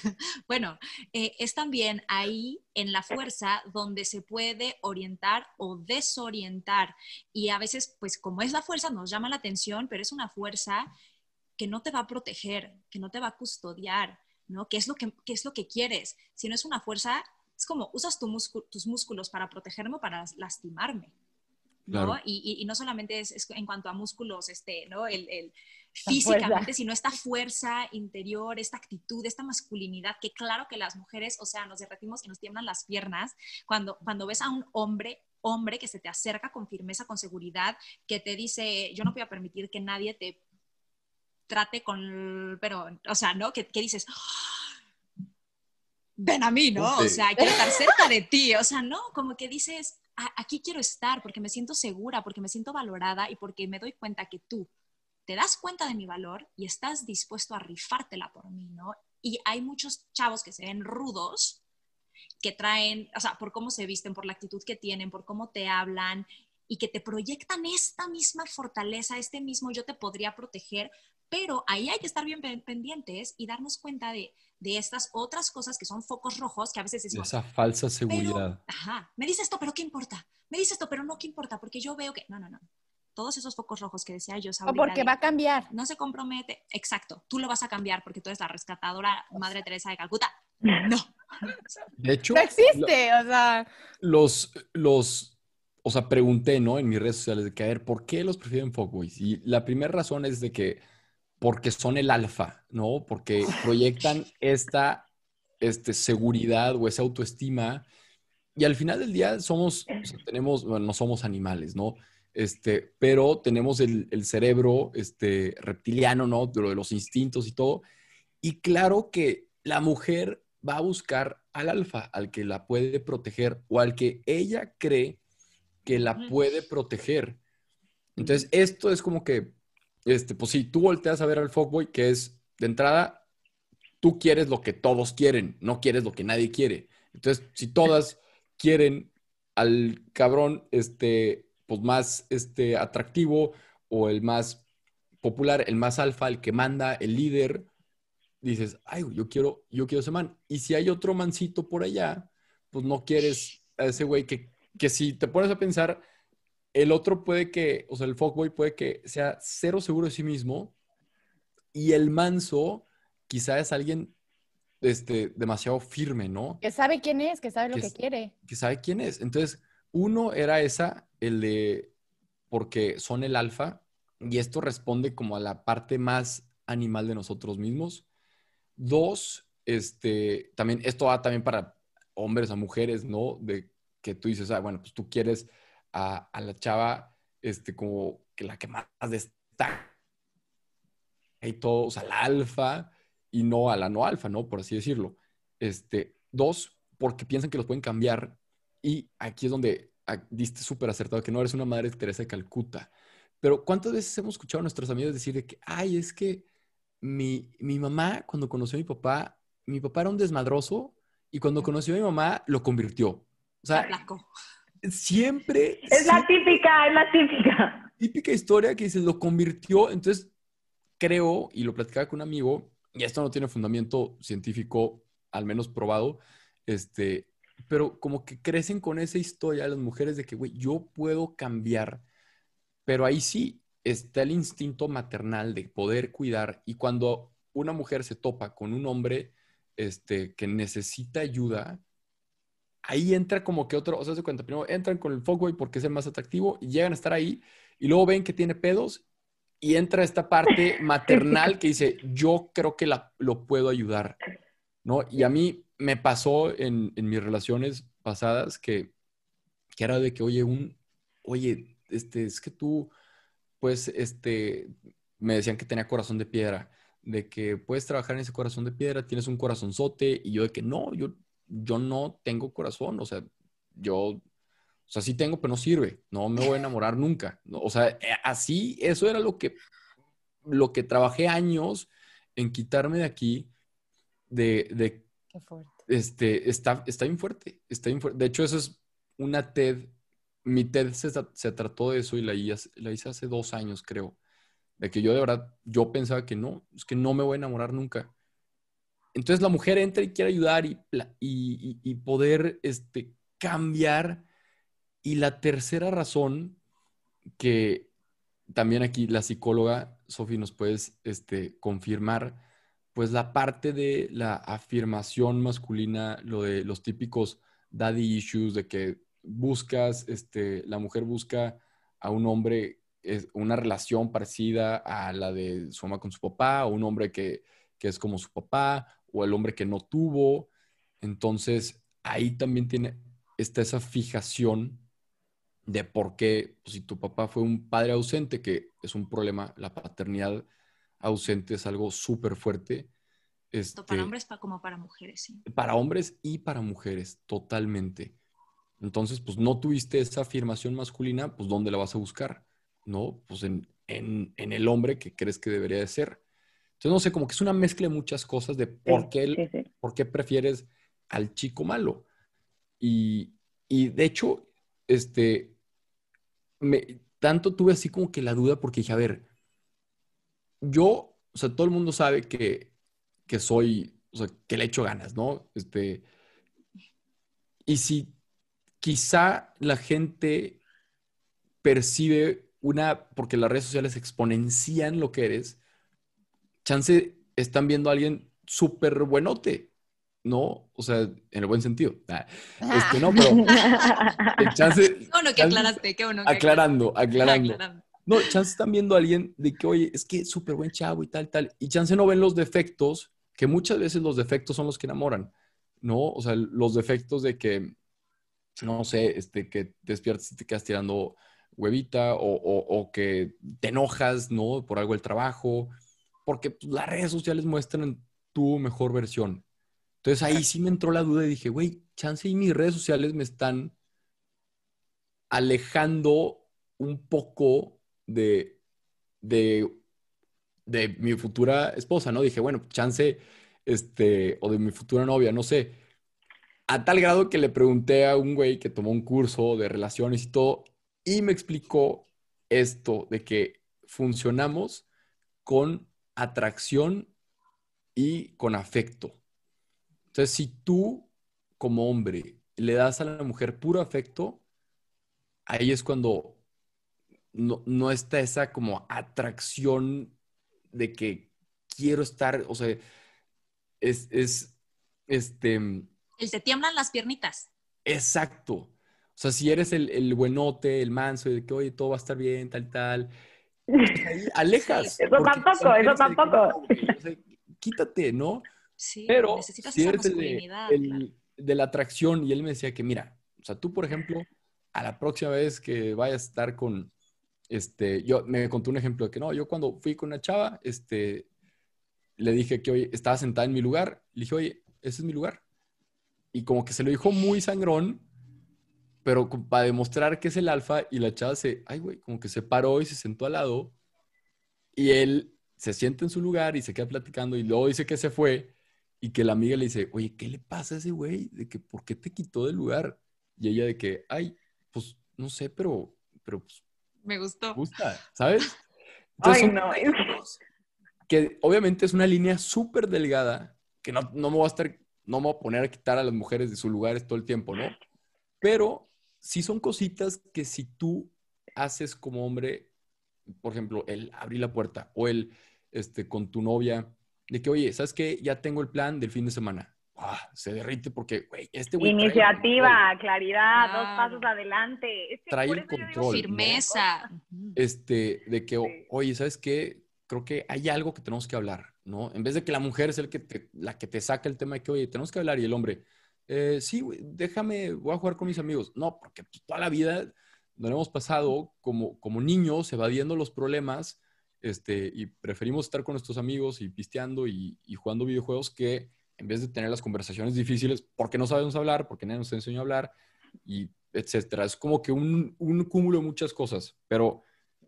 Bueno, eh, es también ahí en la fuerza donde se puede orientar o desorientar. Y a veces, pues como es la fuerza, nos llama la atención, pero es una fuerza que no te va a proteger, que no te va a custodiar, ¿no? ¿Qué es lo que, qué es lo que quieres? Si no es una fuerza, es como usas tu tus músculos para protegerme o para lastimarme. ¿no? Claro. Y, y- y no solamente es, es en cuanto a músculos, este, ¿no? El, físicamente, sino esta fuerza interior, esta actitud, esta masculinidad, que claro que las mujeres, o sea, nos derretimos y nos tiemblan las piernas cuando, cuando ves a un hombre hombre que se te acerca con firmeza, con seguridad, que te dice, yo no voy a permitir que nadie te trate con, pero, o sea, ¿no? Que, que dices, "Ah, ven a mí, ¿no? O sea, quiero estar cerca de ti, o sea, ¿no? Como que dices, "A- aquí quiero estar porque me siento segura, porque me siento valorada y porque me doy cuenta que tú te das cuenta de mi valor y estás dispuesto a rifártela por mí, ¿no? Y hay muchos chavos que se ven rudos, que traen, o sea, por cómo se visten, por la actitud que tienen, por cómo te hablan y que te proyectan esta misma fortaleza, este mismo yo te podría proteger, pero ahí hay que estar bien pen- pendientes y darnos cuenta de, de estas otras cosas que son focos rojos que a veces decimos, Esa falsa pero, seguridad. ajá, me dice esto, pero ¿qué importa? Me dice esto, pero no, ¿qué importa? Porque yo veo que, no, no, no. Todos esos focos rojos que decía yo, O Sabrina, porque de, va a cambiar. no se compromete. Exacto, tú lo vas a cambiar porque tú eres la rescatadora Madre Teresa de Calcuta. No. De hecho, No existe, o sea. los, los, o sea, pregunté, ¿no? En mis redes sociales de que, a ver, ¿por qué los prefieren fuckboys? Y la primera razón es de que, porque son el alfa, ¿no? Porque proyectan esta, este, seguridad o esa autoestima. Y al final del día somos, o sea, tenemos, bueno, no somos animales, ¿no? Este, pero tenemos el, el cerebro, este, reptiliano, ¿no? De lo de los instintos y todo. Y claro que la mujer va a buscar al alfa, al que la puede proteger o al que ella cree que la puede proteger. Entonces, esto es como que, este, pues si tú volteas a ver al fuckboy, que es de entrada, tú quieres lo que todos quieren, no quieres lo que nadie quiere. Entonces, si todas quieren al cabrón, este, pues más, este, atractivo o el más popular, el más alfa, el que manda, el líder, dices, ay, yo quiero, yo quiero ese man. Y si hay otro mancito por allá, pues no quieres a ese güey que, que si te pones a pensar, el otro puede que, o sea, el fuckboy puede que sea cero seguro de sí mismo y el manso quizá es alguien este, demasiado firme, ¿no? Que sabe quién es, que sabe lo Que que quiere. Que sabe quién es. Entonces, uno era esa, el de, porque son el alfa, y esto responde como a la parte más animal de nosotros mismos. Dos, este, también, esto va también para hombres a mujeres, ¿no? De que tú dices, ah, bueno, pues tú quieres a, la chava, este, como que la que más destaca y todo, o sea, la alfa y no a la no alfa, ¿no? Por así decirlo. Este, dos, porque piensan que los pueden cambiar y aquí es donde ah, diste súper acertado que no eres una madre Teresa de Calcuta. Pero ¿cuántas veces hemos escuchado a nuestros amigos decir de que, ay, es que mi, mi mamá, cuando conoció a mi papá, mi papá era un desmadroso y cuando conoció a mi mamá, lo convirtió. O sea, siempre... Es la típica, es la típica. típica historia que dices, lo convirtió, entonces creo, y lo platicaba con un amigo, y esto no tiene fundamento científico, al menos probado, este, pero como que crecen con esa historia las mujeres de que, güey, yo puedo cambiar, pero ahí sí está el instinto maternal de poder cuidar, y cuando una mujer se topa con un hombre este, que necesita ayuda, ahí entra como que otro, o sea, se cuenta, primero entran con el fuckboy porque es el más atractivo y llegan a estar ahí y luego ven que tiene pedos y entra esta parte maternal que dice, yo creo que la, lo puedo ayudar, ¿no? Y a mí me pasó en, en mis relaciones pasadas que, que, era de que, oye, un, oye, este, es que tú, pues, este, me decían que tenía corazón de piedra, de que puedes trabajar en ese corazón de piedra, tienes un corazonzote, y yo de que no, yo yo no tengo corazón, o sea, yo, o sea, sí tengo, pero no sirve, no me voy a enamorar nunca. O sea, eh, así, eso era lo que, lo que trabajé años en quitarme de aquí, de, de Fuerte. este, está, está bien fuerte, está bien fuerte. De hecho, eso es una TED, mi TED se, se trató de eso y la la hice hace dos años, creo. De que yo de verdad, yo pensaba que no, es que no me voy a enamorar nunca. Entonces la mujer entra y quiere ayudar y, y, y poder este, cambiar. Y la tercera razón que también aquí la psicóloga, Sofi, nos puedes este, confirmar, pues la parte de la afirmación masculina, lo de los típicos daddy issues, de que buscas, este, la mujer busca a un hombre, es una relación parecida a la de su mamá con su papá, o un hombre que, que es como su papá, o el hombre que no tuvo. Entonces, ahí también tiene, está esa fijación de por qué, pues, si tu papá fue un padre ausente, que es un problema, la paternidad ausente es algo súper fuerte. Este, para hombres como para mujeres, sí. Para hombres y para mujeres, totalmente. Entonces, pues no tuviste esa afirmación masculina, pues ¿dónde la vas a buscar? ¿No? Pues en, en, en el hombre que crees que debería de ser. Entonces, no sé, como que es una mezcla de muchas cosas de por, qué, sí, sí. por qué prefieres al chico malo. Y, y de hecho, este, me, tanto tuve así como que la duda porque dije, a ver, yo, o sea, todo el mundo sabe que, que soy, o sea, que le echo ganas, ¿no? Este, y si quizá la gente percibe una, porque las redes sociales exponencian lo que eres, chance están viendo a alguien súper buenote, ¿no? O sea, en el buen sentido. Ah, este, no, pero chance... Qué bueno que aclaraste, qué bueno que Aclarando, aclarando. No, chance están viendo a alguien de que, oye, es que súper buen chavo y tal, tal. Y chance no ven los defectos, que muchas veces los defectos son los que enamoran, ¿no? O sea, los defectos de que, no sé, este, que despiertas y te quedas tirando huevita o, que te enojas, ¿no? Por algo del trabajo, porque pues, las redes sociales muestran tu mejor versión. Entonces ahí sí me entró la duda y dije, güey, chance y mis redes sociales me están alejando un poco de, de, de mi futura esposa, ¿no? Dije, bueno, chance, este, o de mi futura novia, no sé. A tal grado que le pregunté a un güey que tomó un curso de relaciones y todo, y me explicó esto de que funcionamos con atracción y con afecto. Entonces, si tú como hombre le das a la mujer puro afecto, ahí es cuando no, no está esa como atracción de que quiero estar, o sea, es, es, este, El te tiemblan las piernitas. exacto. O sea, si eres el, el buenote, el manso, de que, oye, todo va a estar bien, tal, tal, pues ahí alejas. Eso tampoco, eso que, tampoco. o sea, quítate, ¿no? Sí, Pero necesitas si esa eres el claro. de la atracción, y él me decía que, mira, o sea, tú, por ejemplo, a la próxima vez que vayas a estar con, este, yo me contó un ejemplo de que no, yo cuando fui con una chava, este, le dije que hoy estaba sentada en mi lugar, le dije, oye, ese es mi lugar. Y como que se lo dijo muy sangrón, pero para demostrar que es el alfa, y la chava se, ay, güey, como que se paró y se sentó al lado, y él se sienta en su lugar y se queda platicando, y luego dice que se fue, y que la amiga le dice, oye, ¿qué le pasa a ese güey? De que, ¿por qué te quitó del lugar? Y ella de que, ay, pues, no sé, pero, pero pues, Me gustó. gusta, ¿sabes? Ay, no, que obviamente es una línea súper delgada, que no, no me voy a estar, no me voy a poner a quitar a las mujeres de sus lugares todo el tiempo, ¿no? Pero sí son cositas que si tú haces como hombre, por ejemplo, el abrir la puerta o el, este, con tu novia, de que, oye, ¿sabes qué? Ya tengo el plan del fin de semana. Ah, se derrite porque, güey, este güey trae Iniciativa, claridad, dos pasos adelante. Es que Trae el control, ¿no? Firmeza. este, de que, Sí. oye, ¿sabes qué? Creo que hay algo que tenemos que hablar, ¿no? En vez de que la mujer es el que te, la que te saca el tema de que, oye, tenemos que hablar, y el hombre, eh, sí, güey, déjame, voy a jugar con mis amigos. No, porque toda la vida nos hemos pasado como, como niños, evadiendo los problemas, este, y preferimos estar con nuestros amigos y pisteando y, y jugando videojuegos que en vez de tener las conversaciones difíciles, porque no sabemos hablar, porque nadie nos enseñó a hablar, y etcétera. Es como que un, un cúmulo de muchas cosas, pero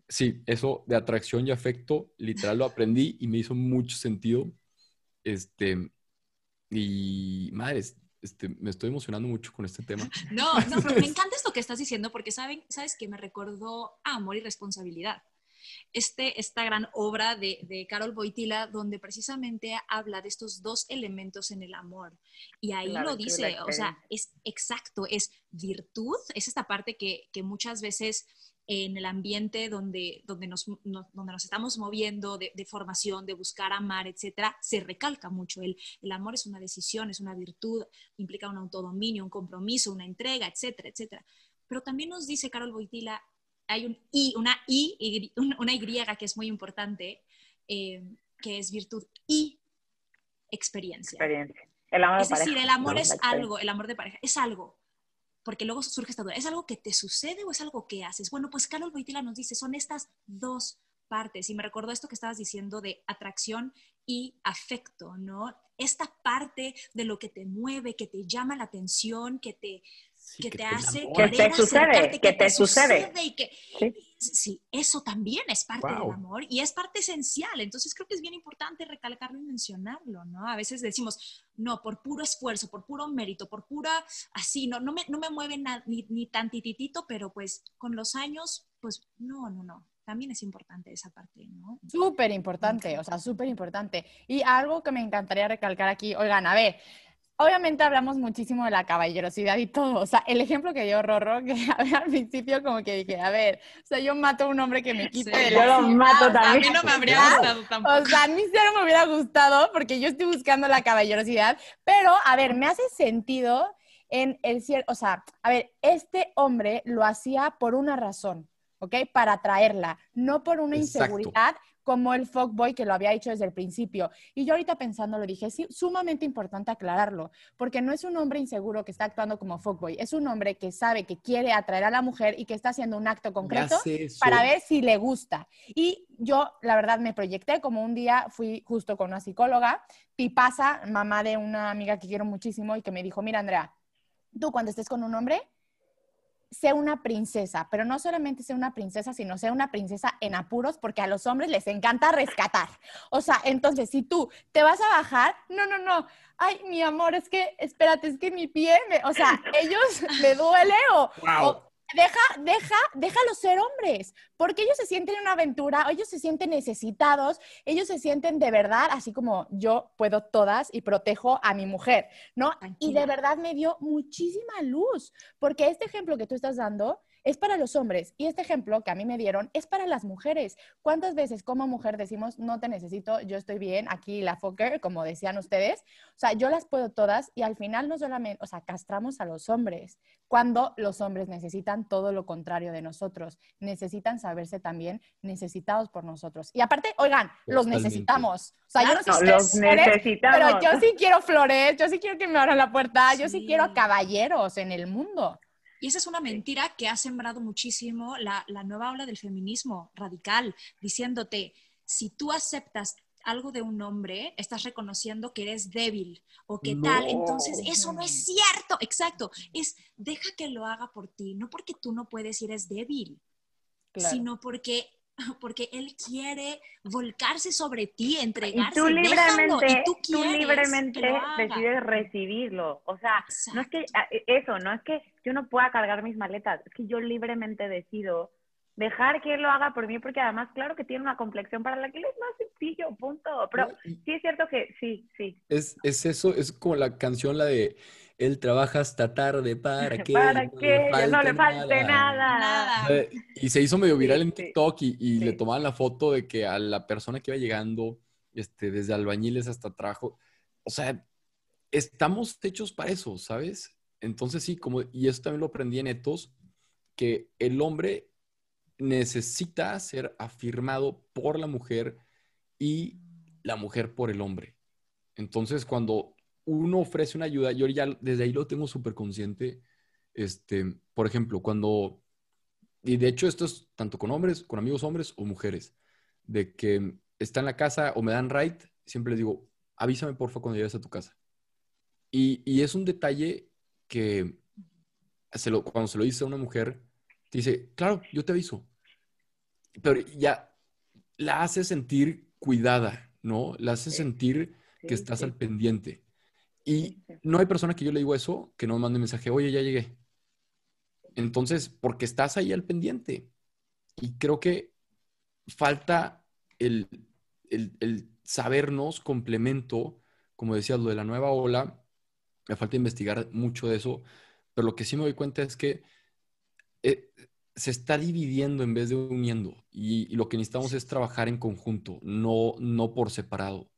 sí, eso de atracción y afecto, literal lo aprendí y me hizo mucho sentido. Este, y madres, este, me estoy emocionando mucho con este tema. No, no, pero me encanta esto que estás diciendo porque saben, sabes que me recordó a Amor y Responsabilidad. Este, esta gran obra de, de Carol Boitila, donde precisamente habla de estos dos elementos en el amor. Y ahí Claro, lo dice, o sea, es exacto, es virtud, es esta parte que, que muchas veces en el ambiente donde, donde, nos, no- donde nos estamos moviendo de, de formación, de buscar amar, etcétera, se recalca mucho. El, el amor es una decisión, es una virtud, implica un autodominio, un compromiso, una entrega, etcétera, etcétera. Pero también nos dice Carol Boitila, hay un I, una I, y- una Y que es muy importante, eh, que es virtud y experiencia. Experiencia. El amor de Es decir, pareja, el amor ¿no? es algo, el amor de pareja es algo. Porque luego surge esta duda, ¿es algo que te sucede o es algo que haces? Bueno, pues Carol Boitila nos dice, son estas dos partes. Y me recordó esto que estabas diciendo de atracción y afecto, ¿no? Esta parte de lo que te mueve, que te llama la atención, que te, Sí, que te hace. Que te sucede, que te sucede. y que Sí. sí, eso también es parte Wow. del amor y es parte esencial. Entonces creo que es bien importante recalcarlo y mencionarlo, ¿no? A veces decimos, no, por puro esfuerzo, por puro mérito, por pura, así, no, no, me, no me mueve na- ni, ni tantititito, pero pues con los años, pues no, no, no. También es importante esa parte, ¿no? Súper importante, o sea, súper importante. Y algo que me encantaría recalcar aquí, oigan, a ver, obviamente hablamos muchísimo de la caballerosidad y todo, o sea, el ejemplo que dio Rorro, que a ver, al principio como que dije, a ver, o sea, yo mato a un hombre que me quite Sí. de Yo lo mato o sea, A mí también. no me habría gustado tampoco. O sea, a mí cero me hubiera gustado porque yo estoy buscando la caballerosidad, pero a ver, me hace sentido en el cierto, o sea, a ver, este hombre lo hacía por una razón, ¿ok? Para atraerla, no por una Exacto. inseguridad como el fuckboy que lo había dicho desde el principio. Y yo ahorita pensando lo dije, sí, sumamente importante aclararlo, porque no es un hombre inseguro que está actuando como fuckboy, es un hombre que sabe que quiere atraer a la mujer y que está haciendo un acto concreto para ver si le gusta. Y yo, la verdad, me proyecté como un día fui justo con una psicóloga, Tipasa, mamá de una amiga que quiero muchísimo y que me dijo, mira, Andrea, tú cuando estés con un hombre, sé una princesa, pero no solamente sé una princesa, sino sé una princesa en apuros, porque a los hombres les encanta rescatar. O sea, entonces, si tú te vas a bajar, no, no, no, ay, mi amor, es que, espérate, es que mi pie, me- o sea, ellos me duele o, Wow. o deja, deja, déjalos ser hombres, porque ellos se sienten en una aventura, ellos se sienten necesitados, ellos se sienten de verdad, así como yo puedo todas y protejo a mi mujer, ¿no? Y de verdad me dio muchísima luz, porque este ejemplo que tú estás dando es para los hombres y este ejemplo que a mí me dieron es para las mujeres. ¿Cuántas veces como mujer decimos, no te necesito, yo estoy bien, aquí la fucker, como decían ustedes? O sea, yo las puedo todas y al final no solamente, o sea, castramos a los hombres, cuando los hombres necesitan todo lo contrario de nosotros, necesitan saberse también necesitados por nosotros. Y aparte, oigan, los necesitamos. O sea, yo no sé si los ustedes, pero necesitamos. yo sí quiero flores, yo sí quiero que me abran la puerta, yo sí Sí. quiero caballeros en el mundo. Y esa es una mentira que ha sembrado muchísimo la, la nueva ola del feminismo radical, diciéndote, si tú aceptas algo de un hombre, estás reconociendo que eres débil o que tal. Entonces, eso no es cierto. Exacto. Es, deja que lo haga por ti, no porque tú no puedes y eres débil, Claro. sino porque, porque él quiere volcarse sobre ti, Y entregarse. tú déjalo, libremente, y tú, tú, libremente decides recibirlo. O sea, no es que a- eso, no es que yo no pueda cargar mis maletas, es que yo libremente decido dejar que él lo haga por mí, porque además, claro que tiene una complexión para la que él es más sencillo, punto. Pero y- sí es cierto que sí, sí. Es, es eso, es como la canción, la de Él trabaja hasta tarde para que para no que ya no le falte nada. Nada. Y se hizo medio viral Sí, en sí. TikTok y, y le tomaban la foto de que a la persona que iba llegando, este, desde albañiles hasta trabajo, o sea, estamos hechos para eso, ¿sabes? Entonces sí, como, y eso también lo aprendí en Etos, que el hombre necesita ser afirmado por la mujer y la mujer por el hombre. Entonces, cuando uno ofrece una ayuda, yo ya desde ahí lo tengo súper consciente, este, por ejemplo, cuando, y de hecho esto es tanto con hombres, con amigos hombres o mujeres, de que está en la casa o me dan ride, siempre les digo, avísame porfa cuando llegues a tu casa. Y, y es un detalle que se lo- cuando se lo dice a una mujer, te dice, claro, yo te aviso. Pero ya la hace sentir cuidada, ¿no? La hace Sí. sentir Sí, que estás sí. al pendiente. Y no hay persona que yo le digo eso que no me mande mensaje, oye, ya llegué. Entonces, porque estás ahí al pendiente. Y creo que falta el, el, el sabernos complemento, como decías, lo de la nueva ola, me falta investigar mucho de eso, pero lo que sí me doy cuenta es que eh, se está dividiendo en vez de uniendo y, y lo que necesitamos es trabajar en conjunto, no, no por separado.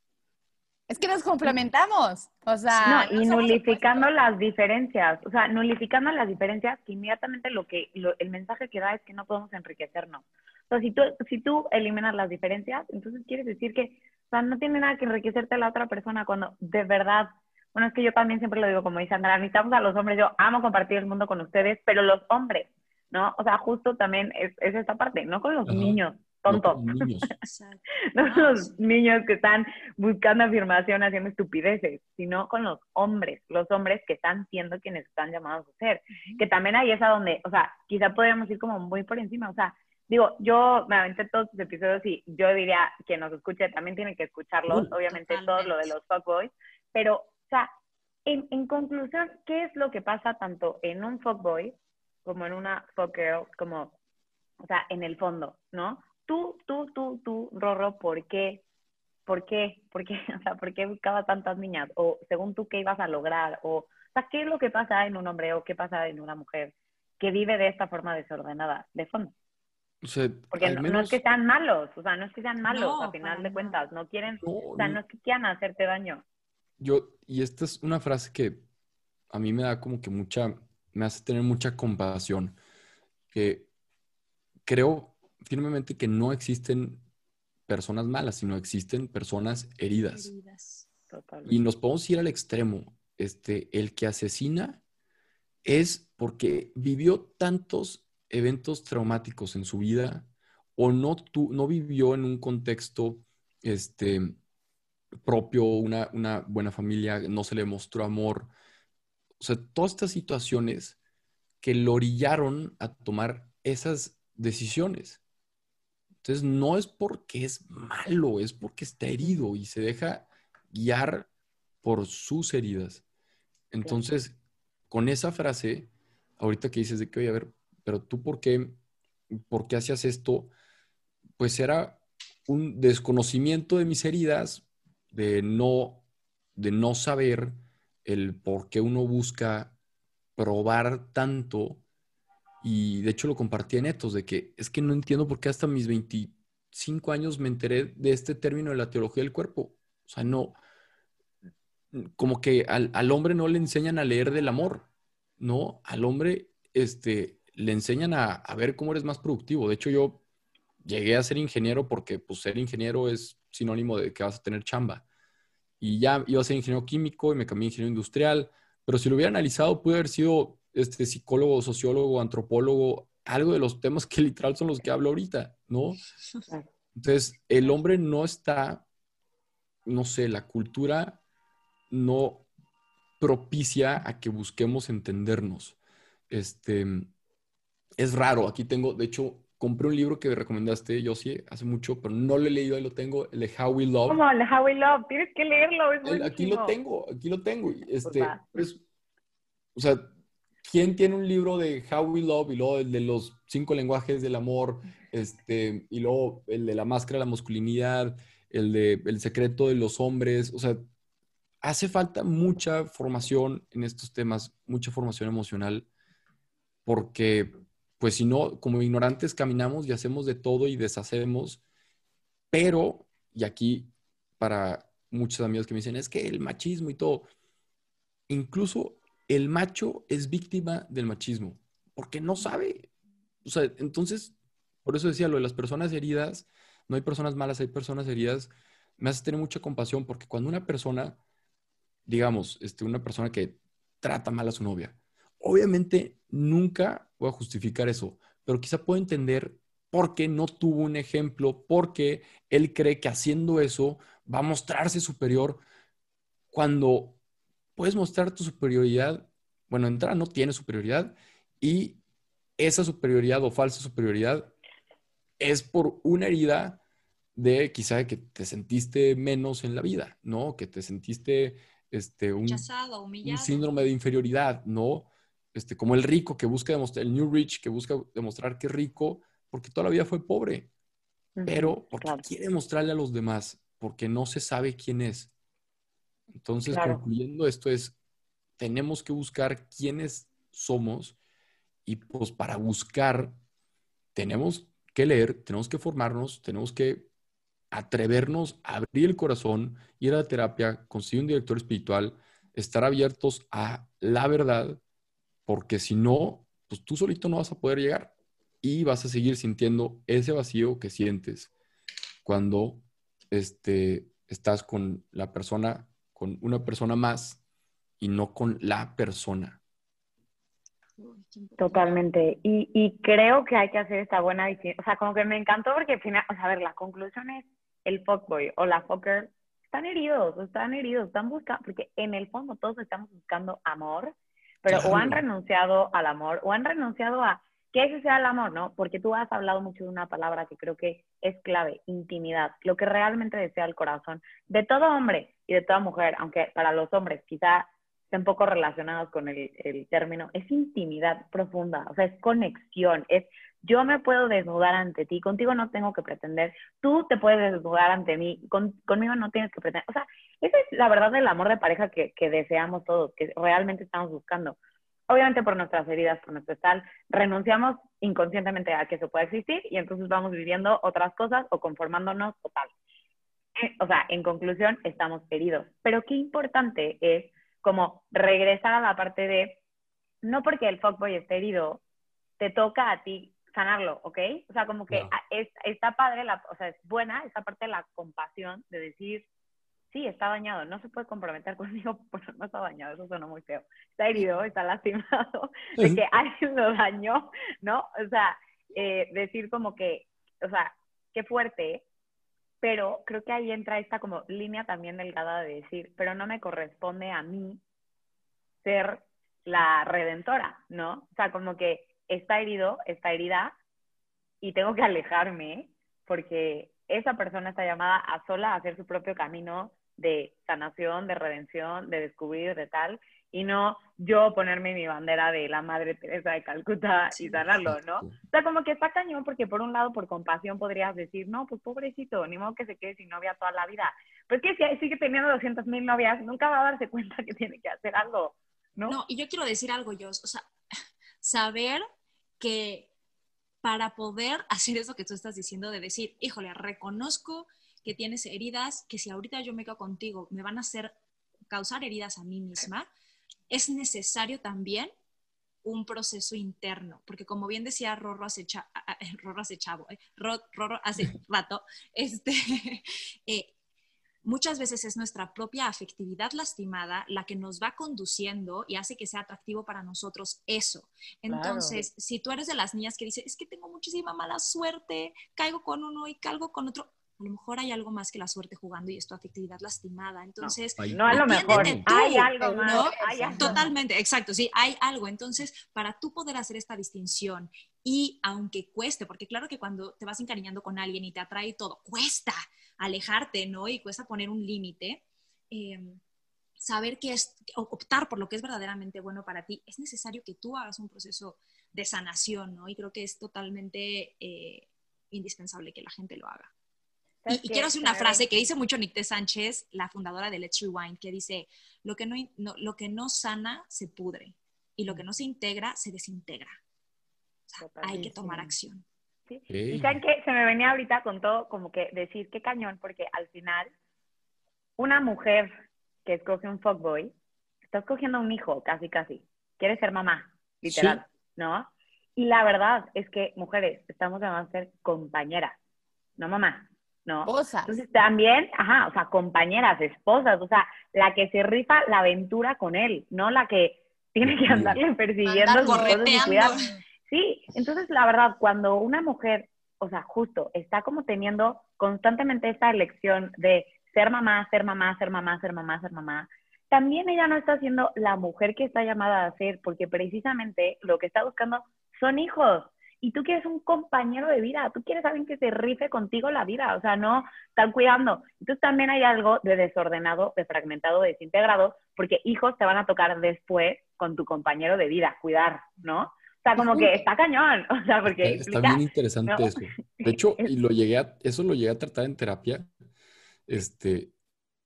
Es que nos complementamos. O sea, No, y nulificando las diferencias, o sea, nulificando las diferencias que inmediatamente lo que lo- el mensaje que da es que no podemos enriquecernos. O sea, si tú, si tú eliminas las diferencias, entonces quieres decir que, o sea, no tiene nada que enriquecerte a la otra persona cuando de verdad, bueno, es que yo también siempre lo digo, como dice Andrea, necesitamos a los hombres, yo amo compartir el mundo con ustedes, pero los hombres, ¿no? O sea, justo también es, es esta parte, no con los Ajá. niños tontos, niños. No con Ah, los niños que están buscando afirmación, haciendo estupideces, sino con los hombres, los hombres que están siendo quienes están llamados a ser. Que también ahí es a donde, o sea, quizá podríamos ir como muy por encima, o sea, digo, yo me aventé todos los episodios y yo diría que nos escuche también tiene que escucharlos, Uy. obviamente todo lo de los fuckboys, pero, o sea, en, en conclusión, ¿qué es lo que pasa tanto en un fuckboy como en una fuckgirl, como, o sea, en el fondo, ¿no? Tú, tú, tú, tú, Rorro, ¿por qué? ¿Por qué? ¿Por qué? O sea, ¿por qué buscabas tantas niñas? O según tú, ¿qué ibas a lograr? O, o sea, ¿qué es lo que pasa en un hombre o qué pasa en una mujer que vive de esta forma desordenada, de fondo? O sea, Porque al no, no menos... es que sean malos, o sea, no es que sean malos, No, a final de cuentas, no quieren, No, o sea, no. no es que quieran hacerte daño. Yo, y esta es una frase que a mí me da como que mucha, me hace tener mucha compasión, que creo firmemente que no existen personas malas, sino existen personas heridas. Y nos podemos ir al extremo. Este, el que asesina es porque vivió tantos eventos traumáticos en su vida o no, tu- no vivió en un contexto este, propio, una, una buena familia, no se le mostró amor. O sea, todas estas situaciones que lo orillaron a tomar esas decisiones. Entonces, no es porque es malo, es porque está herido y se deja guiar por sus heridas. Entonces, con esa frase, ahorita que dices de que, oye, a ver, pero tú por qué, por qué hacías esto, pues era un desconocimiento de mis heridas, de no, de no saber el por qué uno busca probar tanto. Y de hecho lo compartí en Etos, de que es que no entiendo por qué hasta mis 25 años me enteré de este término de la teología del cuerpo. O sea, no, como que al, al hombre no le enseñan a leer del amor, ¿no? Al hombre este, le enseñan a, a ver cómo eres más productivo. De hecho, yo llegué a ser ingeniero porque pues ser ingeniero es sinónimo de que vas a tener chamba. Y ya iba a ser ingeniero químico y me cambié a ingeniero industrial, pero si lo hubiera analizado, pude haber sido este, psicólogo, sociólogo, antropólogo, algo de los temas que literal son los que hablo ahorita, ¿no? Entonces, el hombre no está, no sé, la cultura no propicia a que busquemos entendernos. Este, es raro, aquí tengo, de hecho, compré un libro que me recomendaste, Josie, hace mucho, pero no lo he leído, ahí lo tengo, el de How We Love. Como el How We Love, tienes que leerlo, es El- aquí lo tengo, aquí lo tengo. Este, va. es- o sea, ¿quién tiene un libro de How We Love y luego el de los cinco lenguajes del amor, este, y luego el de la máscara de la masculinidad, el de el secreto de los hombres? O sea, hace falta mucha formación en estos temas, mucha formación emocional, porque pues si no, como ignorantes caminamos y hacemos de todo y deshacemos, pero, y aquí para muchos amigos que me dicen, es que el machismo y todo, incluso el macho es víctima del machismo, porque no sabe. O sea, entonces, por eso decía lo de las personas heridas, no hay personas malas, hay personas heridas, me hace tener mucha compasión, porque cuando una persona, digamos, este, una persona que trata mal a su novia, obviamente nunca voy a justificar eso, pero quizá puedo entender por qué no tuvo un ejemplo, porque él cree que haciendo eso va a mostrarse superior cuando puedes mostrar tu superioridad. Bueno, entrada no tiene superioridad y esa superioridad o falsa superioridad es por una herida de quizá que te sentiste menos en la vida, ¿no? Que te sentiste este, un, un síndrome de inferioridad, ¿no? Este, como el rico que busca demostrar, el New Rich que busca demostrar que es rico porque toda la vida fue pobre, pero porque quiere mostrarle a los demás, porque no se sabe quién es. Entonces, concluyendo esto es, tenemos que buscar quiénes somos y pues para buscar tenemos que leer, tenemos que formarnos, tenemos que atrevernos a abrir el corazón, ir a la terapia, conseguir un director espiritual, estar abiertos a la verdad, porque si no, pues tú solito no vas a poder llegar y vas a seguir sintiendo ese vacío que sientes cuando este, estás con la persona con una persona más y no con la persona. Totalmente. Y, y creo que hay que hacer esta buena distinción. O sea, como que me encantó porque, final, o sea, a ver, la conclusión es el fuckboy o la fucker están heridos, están heridos, están buscando, porque en el fondo todos estamos buscando amor, pero o han renunciado al amor o han renunciado a que ese sea el amor, ¿no? Porque tú has hablado mucho de una palabra que creo que es clave, intimidad, lo que realmente desea el corazón de todo hombre y de toda mujer, aunque para los hombres quizá estén poco relacionados con el, el término, es intimidad profunda, o sea, es conexión, es yo me puedo desnudar ante ti, contigo no tengo que pretender, tú te puedes desnudar ante mí, conmigo no tienes que pretender, o sea, esa es la verdad del amor de pareja que, que deseamos todos, que realmente estamos buscando obviamente por nuestras heridas, por nuestro tal, renunciamos inconscientemente a que eso pueda existir y entonces vamos viviendo otras cosas o conformándonos o tal. Eh, o sea, en conclusión, estamos heridos. Pero qué importante es como regresar a la parte de, no porque el fuckboy esté herido, te toca a ti sanarlo, ¿ok? O sea, como que es, está padre, la, o sea, es buena esa parte de la compasión, de decir, sí, está dañado, no se puede comprometer conmigo porque no está dañado, eso suena muy feo. Está herido, está lastimado, de que alguien lo dañó, ¿no? O sea, eh, decir como que, o sea, qué fuerte, pero creo que ahí entra esta como línea también delgada de decir, pero no me corresponde a mí ser la redentora, ¿no? O sea, como que está herido, está herida y tengo que alejarme porque esa persona está llamada a sola a hacer su propio camino de sanación, de redención, de descubrir, de tal, y no yo ponerme mi bandera de la Madre Teresa de Calcuta y sanarlo, ¿no? O sea, como que está cañón porque por un lado, por compasión podrías decir, no, pues pobrecito, ni modo que se quede sin novia toda la vida. Pero es que si sigue teniendo 200 mil novias, nunca va a darse cuenta que tiene que hacer algo, ¿no? No, y yo quiero decir algo, yo, o sea, saber que para poder hacer eso que tú estás diciendo, de decir, híjole, reconozco que tienes heridas que si ahorita yo me quedo contigo me van a hacer causar heridas a mí misma, es necesario también un proceso interno, porque como bien decía Rorro hace, Rorro hace chavo, eh, Rorro hace rato, este, eh, muchas veces es nuestra propia afectividad lastimada la que nos va conduciendo y hace que sea atractivo para nosotros eso. Entonces, si tú eres de las niñas que dice, es que tengo muchísima mala suerte, caigo con uno y caigo con otro, a lo mejor hay algo más que la suerte jugando y es tu afectividad lastimada. Entonces, no, a lo mejor, hay algo más. Totalmente, exacto, sí, hay algo. Entonces, para tú poder hacer esta distinción y aunque cueste, porque claro que cuando te vas encariñando con alguien y te atrae todo, cuesta alejarte, ¿no? Y cuesta poner un límite. Em, saber qué es, optar por lo que es verdaderamente bueno para ti, es necesario que tú hagas un proceso de sanación, ¿no? Y creo que es totalmente eh, indispensable que la gente lo haga. Y, ¿Sabes y quiero hacer una frase que dice mucho Nicté Sánchez, la fundadora de Let's Rewind, que dice, lo que no, no- lo que no sana se pudre y lo que no se integra se desintegra. O sea, hay que tomar acción. Sí. Y saben que se me venía ahorita con todo como que decir qué cañón, porque al final una mujer que escoge un fuckboy está escogiendo un hijo, casi casi. Quiere ser mamá, literal, ¿no? Y la verdad es que, mujeres, estamos llamadas a ser compañeras, no mamá, ¿no? Cosas. Entonces también, ajá, o sea, compañeras, esposas, o sea, la que se rifa la aventura con él, no la que tiene que andarle persiguiendo Andar sus cosas y cuidar. Sí, entonces la verdad, cuando una mujer, o sea, justo está como teniendo constantemente esta elección de ser mamá, ser mamá, ser mamá, ser mamá, ser mamá, también ella no está siendo la mujer que está llamada a ser, porque precisamente lo que está buscando son hijos. Y tú quieres un compañero de vida, tú quieres alguien que se rife contigo la vida, o sea, no estar cuidando. Entonces también hay algo de desordenado, de fragmentado, de desintegrado, porque hijos te van a tocar después con tu compañero de vida, cuidar, ¿no? O sea, como que está cañón, o sea, porque Está, está implica- bien interesante ¿no? eso. De hecho, y lo llegué a, eso lo llegué a tratar en terapia. Este,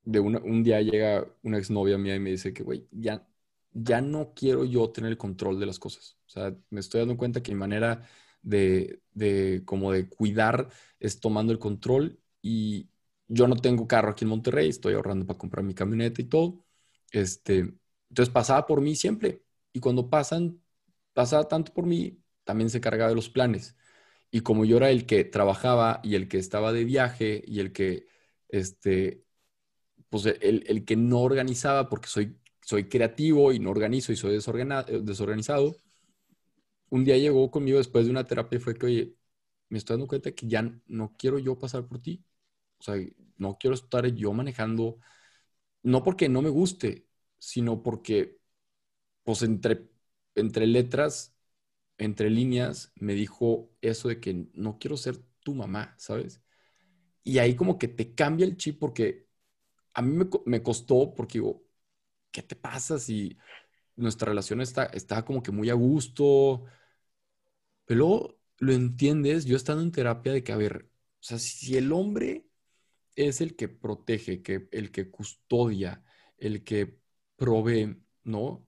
de una, un día llega una exnovia mía y me dice que, güey, ya, ya no quiero yo tener el control de las cosas. O sea, me estoy dando cuenta que mi manera de, de como de cuidar es tomando el control y yo no tengo carro aquí en Monterrey, estoy ahorrando para comprar mi camioneta y todo. Este, entonces pasaba por mí siempre. Y cuando pasan, pasaba tanto por mí, también se cargaba de los planes. Y como yo era el que trabajaba y el que estaba de viaje y el que, este, pues el, el que no organizaba porque soy, soy creativo y no organizo y soy eh, desorganizado, un día llegó conmigo después de una terapia y fue que, oye, me estoy dando cuenta que ya no quiero yo pasar por ti. O sea, no quiero estar yo manejando, no porque no me guste, sino porque, pues entre, entre letras, entre líneas, me dijo eso de que no quiero ser tu mamá, ¿sabes? Y ahí como que te cambia el chip porque a mí me, me costó porque digo, ¿qué te pasa si nuestra relación está, está como que muy a gusto? Pero luego lo entiendes, yo estando en terapia de que, a ver, o sea, si el hombre es el que protege, que, el que custodia, el que provee, ¿no?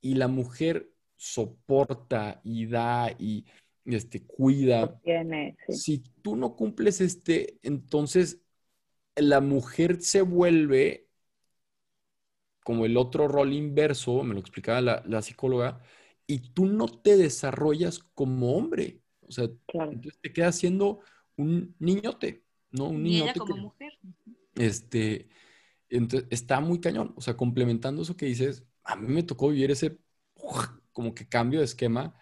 Y la mujer soporta y da y este, cuida. Tiene, sí. Si tú no cumples este, entonces la mujer se vuelve como el otro rol inverso, me lo explicaba la, la psicóloga, y tú no te desarrollas como hombre. O sea, Claro. entonces te quedas siendo un niñote, ¿no? Un ella niñote como que- mujer. este, entonces está muy cañón. O sea, complementando eso que dices, a mí me tocó vivir ese como que cambio de esquema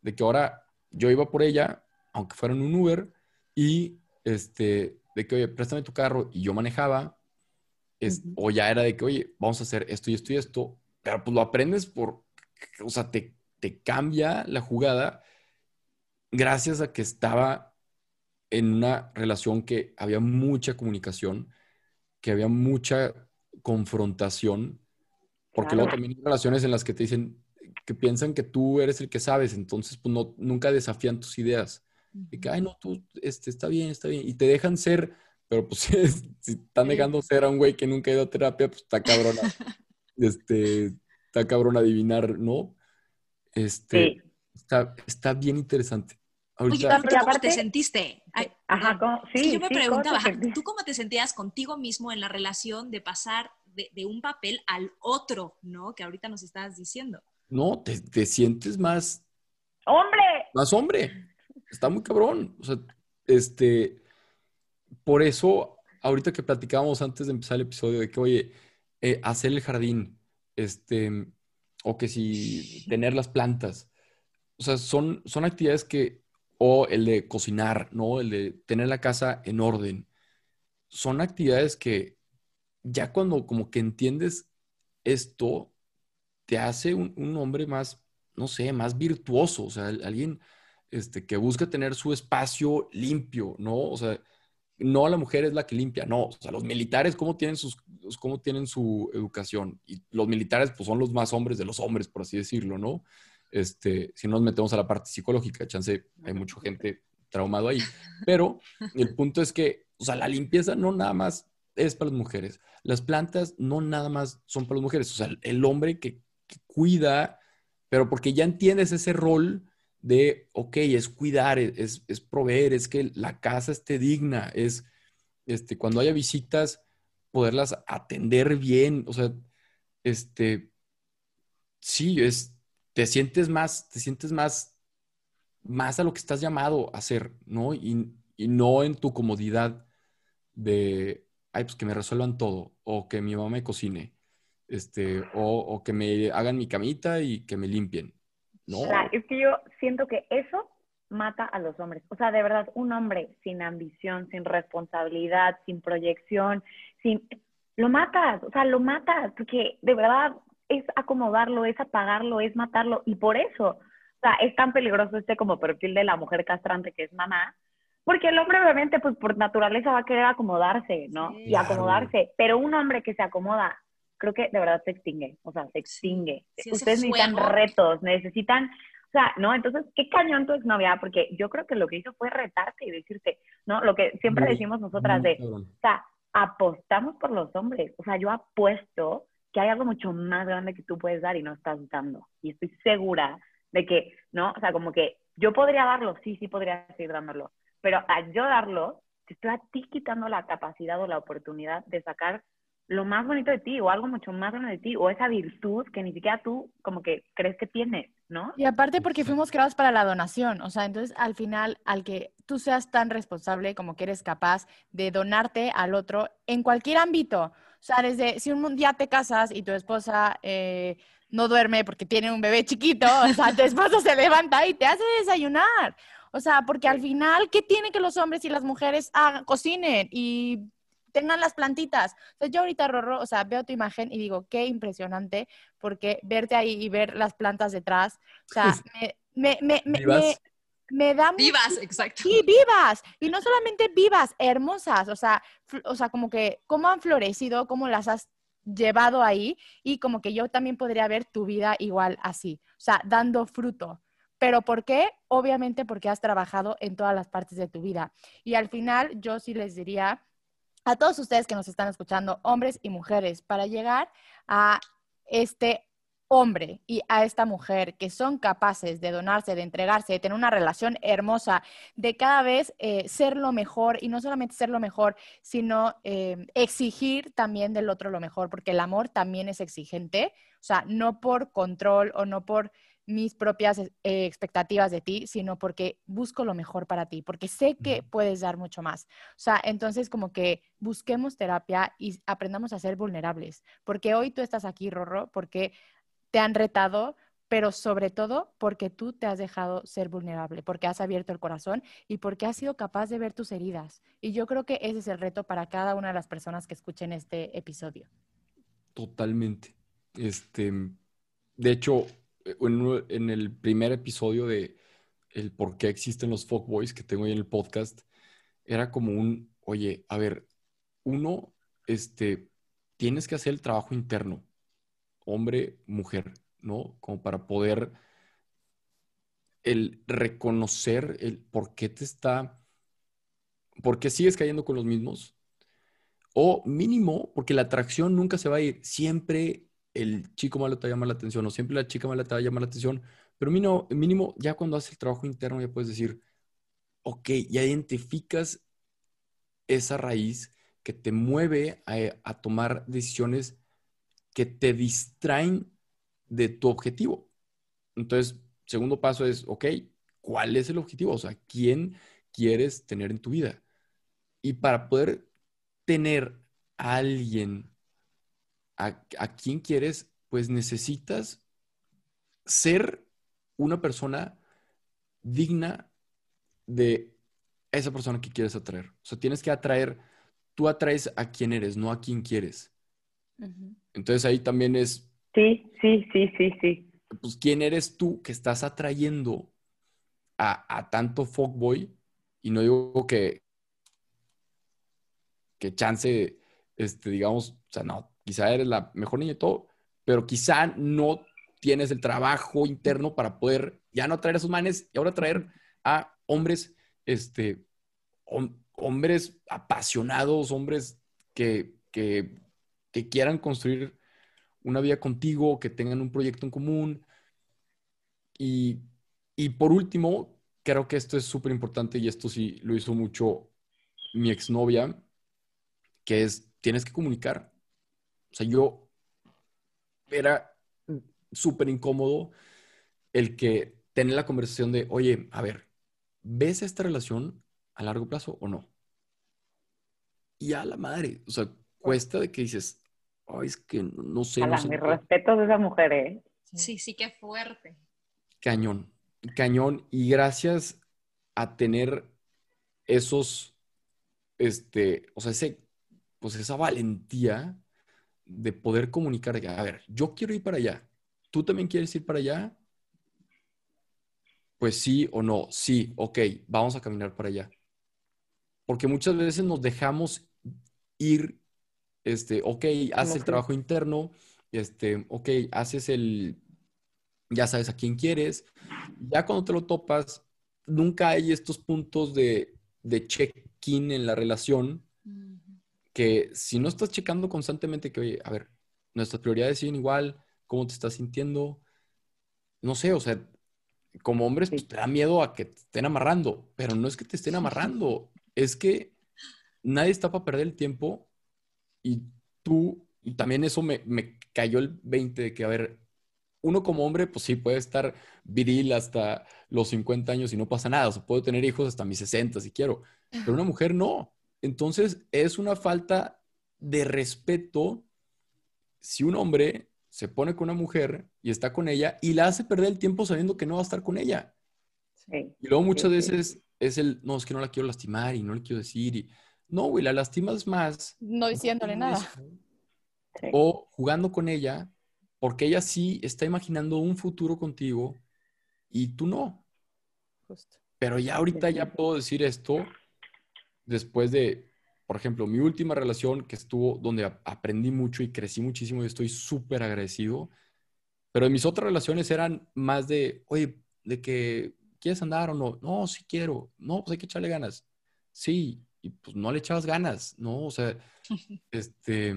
de que ahora yo iba por ella, aunque fuera en un Uber, y este, de que, oye, préstame tu carro, y yo manejaba, es- o ya era de que, oye, vamos a hacer esto y esto y esto, pero pues lo aprendes por, o sea, te, te cambia la jugada gracias a que estaba en una relación que había mucha comunicación, que había mucha confrontación, porque luego Claro. también hay relaciones en las que te dicen que piensan que tú eres el que sabes, entonces pues no, nunca desafían tus ideas. De que, ay, no, tú, este, está bien, está bien, y te dejan ser, pero pues si, si están dejando ser a un güey que nunca ha ido a terapia, pues está cabrona, este, está cabrón adivinar, ¿no? Este, Sí. está, está bien interesante. Oye, Ahorita, ¿tú cómo aparte- te sentiste? Ay, Ajá. ¿cómo? Es que Sí, yo me sí, ¿cómo te preguntaba? ¿tú cómo te sentías contigo mismo en la relación de pasar de, de un papel al otro, ¿no? Que ahorita nos estabas diciendo. no, te, te sientes más, ¡Hombre! más hombre. Está muy cabrón. O sea, este, por eso, ahorita que platicábamos antes de empezar el episodio de que, oye, eh, hacer el jardín, este, o que si tener las plantas, o sea, son, son actividades que, o el de cocinar, ¿no? El de tener la casa en orden, son actividades que ya cuando como que entiendes esto, te hace un, un hombre más, no sé, más virtuoso, o sea, alguien este, que busca tener su espacio limpio, ¿no? O sea, no la mujer es la que limpia, no, o sea, los militares, ¿cómo tienen, sus, cómo tienen su educación? Y los militares, pues son los más hombres de los hombres, por así decirlo, ¿no? Este, si nos metemos a la parte psicológica, chance, hay mucha gente traumado ahí. Pero el punto es que, o sea, la limpieza no nada más es para las mujeres. Las plantas no nada más son para las mujeres. O sea, el hombre que, cuida, pero porque ya entiendes ese rol de, ok, es cuidar, es, es, proveer, es que la casa esté digna, es, este, cuando haya visitas, poderlas atender bien. O sea, este, sí, es, te sientes más, te sientes más, más a lo que estás llamado a hacer, ¿no? Y, y no en tu comodidad de, ay, pues que me resuelvan todo, o que mi mamá me cocine, este, o, que me hagan mi camita y que me limpien. No. es que yo siento que eso mata a los hombres. O sea, de verdad, un hombre sin ambición, sin responsabilidad, sin proyección, sin... Lo matas, o sea, lo matas, porque de verdad es acomodarlo, es apagarlo, es matarlo, y por eso, o sea, es tan peligroso este como perfil de la mujer castrante que es mamá, porque el hombre obviamente, pues por naturaleza va a querer acomodarse, ¿no? y acomodarse. Pero un hombre que se acomoda, creo que de verdad se extingue. O sea, se extingue. Ustedes necesitan retos, necesitan, sea, ¿no? Entonces, ¿qué cañón tu exnovia? Porque yo creo que lo que hizo fue retarte y decirte, ¿no? Lo que siempre decimos nosotras de, o sea, apostamos por los hombres. O sea, yo apuesto que hay algo mucho más grande que tú puedes dar y no estás dando. Y estoy segura de que, ¿no? O sea, como que yo podría darlo, sí, sí podría seguir dándolo, pero al yo darlo, te estoy a ti quitando la capacidad o la oportunidad de sacar lo más bonito de ti o algo mucho más grande de ti o esa virtud que ni siquiera tú como que crees que tienes, ¿no? Y aparte porque fuimos creados para la donación, o sea, entonces al final al que tú seas tan responsable como que eres capaz de donarte al otro en cualquier ámbito, o sea, desde si un día te casas y tu esposa eh, no duerme porque tiene un bebé chiquito, o sea, tu esposa se levanta y te hace desayunar. O sea, porque al final, ¿qué tiene que los hombres y las mujeres hagan, cocinen y tengan las plantitas? O sea, yo ahorita, Rorro, o sea, veo tu imagen y digo, qué impresionante, porque verte ahí y ver las plantas detrás, o sea, me, me, me, me, me da... Vivas, exacto. Sí, vivas. Y no solamente vivas, hermosas, o sea, o sea, como que cómo han florecido, cómo las has llevado ahí y como que yo también podría ver tu vida igual así, o sea, dando fruto. ¿Pero por qué? Obviamente porque has trabajado en todas las partes de tu vida. Y al final yo sí les diría a todos ustedes que nos están escuchando, hombres y mujeres, para llegar a este hombre y a esta mujer que son capaces de donarse, de entregarse, de tener una relación hermosa, de cada vez eh, ser lo mejor y no solamente ser lo mejor, sino eh, exigir también del otro lo mejor, porque el amor también es exigente, o sea, no por control o no por mis propias eh, expectativas de ti, sino porque busco lo mejor para ti, porque sé que puedes dar mucho más. O sea, entonces como que busquemos terapia y aprendamos a ser vulnerables, porque hoy tú estás aquí, Rorro, porque te han retado, pero sobre todo porque tú te has dejado ser vulnerable, porque has abierto el corazón y porque has sido capaz de ver tus heridas. Y yo creo que ese es el reto para cada una de las personas que escuchen este episodio. Totalmente. Este, de hecho, eh, en, el primer episodio de el por qué existen los fuckboys que tengo ahí en el podcast, era como un, oye, a ver, uno, este, tienes que hacer el trabajo interno, hombre, mujer, ¿no? Como para poder el reconocer el por qué te está, por qué sigues cayendo con los mismos, o mínimo, porque la atracción nunca se va a ir, siempre el chico malo te va a llamar la atención o siempre la chica mala te va a llamar la atención, pero mínimo, mínimo ya cuando haces el trabajo interno ya puedes decir, ok, ya identificas esa raíz que te mueve a, tomar decisiones que te distraen de tu objetivo. Entonces, segundo paso es, ok, ¿cuál es el objetivo? O sea, ¿quién quieres tener en tu vida? Y para poder tener a alguien a, quién quieres, pues necesitas ser una persona digna de esa persona que quieres atraer. O sea, tienes que atraer, tú atraes a quién eres, no a quién quieres. Entonces ahí también es... Sí, sí, sí, sí, sí. Pues quién eres tú que estás atrayendo a, a tanto fuckboy y no digo que, que chance, este, digamos, o sea, no, quizá eres la mejor niña y todo, pero quizá no tienes el trabajo interno para poder ya no traer a sus manes y ahora traer a hombres, este, hombres apasionados, hombres que, que, que quieran construir una vida contigo, que tengan un proyecto en común. Y, y por último, creo que esto es súper importante y esto sí lo hizo mucho mi exnovia, que es, tienes que comunicar. O sea, yo era súper incómodo el que tener la conversación de, oye, a ver, ¿ves esta relación a largo plazo o no? Y a la madre, o sea, cuesta de que dices, ay, es que no sé. A mis respetos de esa mujer, ¿eh? Sí, sí, qué fuerte. Cañón, cañón. Y gracias a tener esos, este, o sea, ese, pues esa valentía de poder comunicar, a ver, yo quiero ir para allá, ¿tú también quieres ir para allá? Pues sí o no, sí, ok, vamos a caminar para allá. Porque muchas veces nos dejamos ir, este, ok, haces el trabajo interno, este, ok, haces el, ya sabes a quién quieres, ya cuando te lo topas, nunca hay estos puntos de, de check-in en la relación que si no estás checando constantemente que, oye, a ver, nuestras prioridades siguen igual, ¿cómo te estás sintiendo? No sé, o sea, como hombres pues, te da miedo a que te estén amarrando, pero no es que te estén amarrando, es que nadie está para perder el tiempo y tú, y también eso me, me cayó el 20 de que, a ver, uno como hombre, pues sí, puede estar viril hasta los 50 años y no pasa nada, o sea, puedo tener hijos hasta mis 60 si quiero, pero una mujer no. Entonces, es una falta de respeto si un hombre se pone con una mujer y está con ella y la hace perder el tiempo sabiendo que no va a estar con ella. Sí. Y luego muchas veces es el, no, es que no la quiero lastimar y no le quiero decir. Y, no, güey, la lastimas más. No diciéndole nada. O jugando con ella, porque ella sí está imaginando un futuro contigo y tú no. Justo. Pero ya ahorita ya puedo decir esto después de, por ejemplo, mi última relación que estuvo donde aprendí mucho y crecí muchísimo y estoy súper agradecido. Pero mis otras relaciones eran más de, oye, de que quieres andar o no. No, sí quiero. No, pues hay que echarle ganas. Sí, y pues no le echabas ganas, ¿no? O sea, este,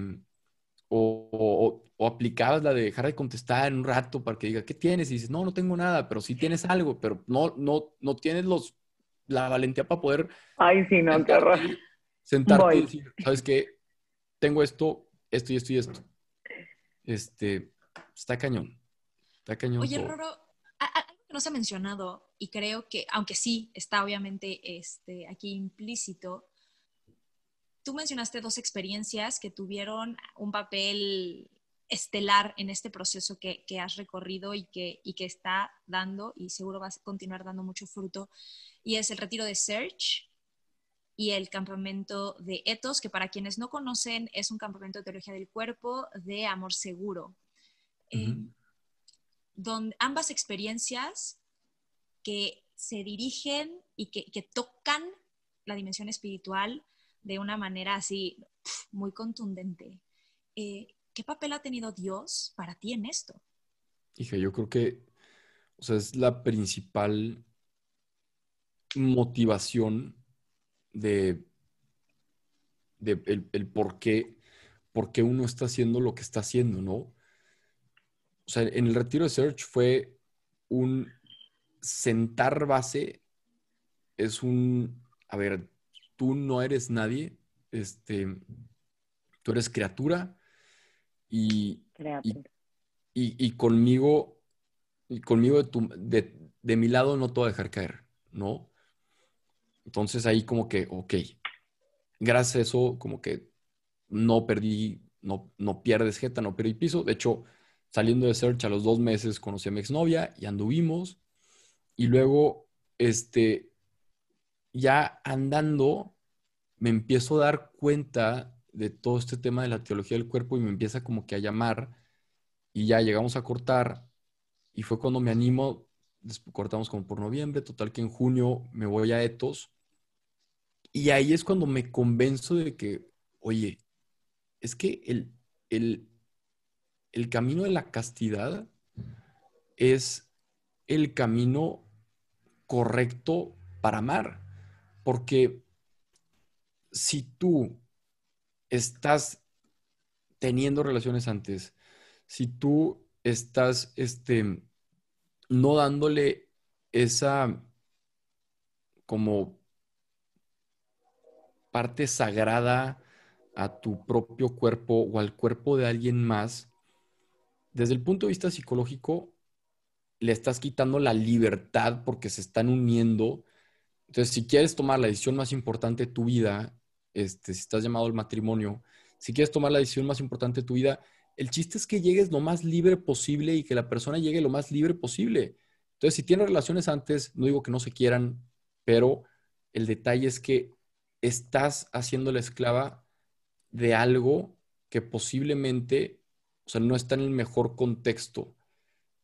o, o, aplicabas la de dejar de contestar en un rato para que diga, ¿qué tienes? Y dices, no, no tengo nada, pero sí tienes algo, pero no, no, no tienes los la valentía para poder... Ay, sí, no, qué horror. Sentarte y decir, ¿sabes qué? Tengo esto, esto y esto y esto. Este, está cañón. Está cañón. Oye, Roro, algo que no se ha mencionado, y creo que, aunque sí está obviamente este, aquí implícito, tú mencionaste dos experiencias que tuvieron un papel estelar en este proceso que, que has recorrido y que, y que está dando, y seguro va a continuar dando mucho fruto, y es el retiro de Search y el campamento de Ethos, que para quienes no conocen es un campamento de teología del cuerpo de amor seguro. Eh, donde ambas experiencias que se dirigen y que, tocan la dimensión espiritual de una manera así muy contundente. Eh, ¿Qué papel ha tenido Dios para ti en esto? Hija, yo creo que o sea, es la principal motivación de, de el, por, qué, por qué uno está haciendo lo que está haciendo, ¿no? O sea, en el retiro de Search fue un sentar base, es un, a ver, tú no eres nadie, este, tú eres criatura y, y, conmigo, y conmigo de, tu, de, de mi lado no te voy a dejar caer, ¿no? Entonces ahí como que, ok, gracias a eso como que no perdí, no, no pierdes jeta, no perdí piso. De hecho, saliendo de Search a los dos meses conocí a mi exnovia y anduvimos. Y luego, este, ya andando, me empiezo a dar cuenta de todo este tema de la teología del cuerpo y me empieza como que a llamar y ya llegamos a cortar y fue cuando me animo, cortamos como por noviembre, total que en junio me voy a Etos y ahí es cuando me convenzo de que, oye, es que el, el, el camino de la castidad es el camino correcto para amar. Porque si tú estás teniendo relaciones antes, si tú estás este, no dándole esa como parte sagrada a tu propio cuerpo o al cuerpo de alguien más, desde el punto de vista psicológico, le estás quitando la libertad porque se están uniendo. Entonces, si quieres tomar la decisión más importante de tu vida, este, si estás llamado al matrimonio, si quieres tomar la decisión más importante de tu vida, el chiste es que llegues lo más libre posible y que la persona llegue lo más libre posible. Entonces, si tienes relaciones antes, no digo que no se quieran, pero el detalle es que estás haciendo la esclava de algo que posiblemente, o sea, no está en el mejor contexto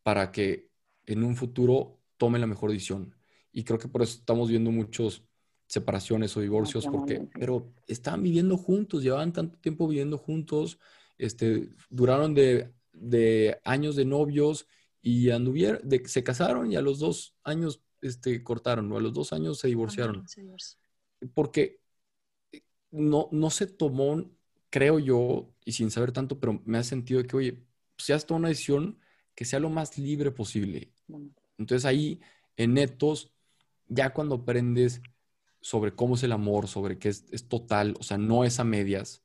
para que en un futuro tome la mejor decisión. Y creo que por eso estamos viendo muchas separaciones o divorcios, porque, pero estaban viviendo juntos, llevaban tanto tiempo viviendo juntos, este, duraron de, años de novios y anduvieron, de, se casaron y a los dos años este, cortaron, o a los dos años se divorciaron. Porque no, no se tomó, creo yo, y sin saber tanto, pero me ha sentido de que, oye, pues ya está una decisión que sea lo más libre posible. Entonces ahí, en netos, ya cuando aprendes sobre cómo es el amor, sobre qué es, total, o sea, no es a medias,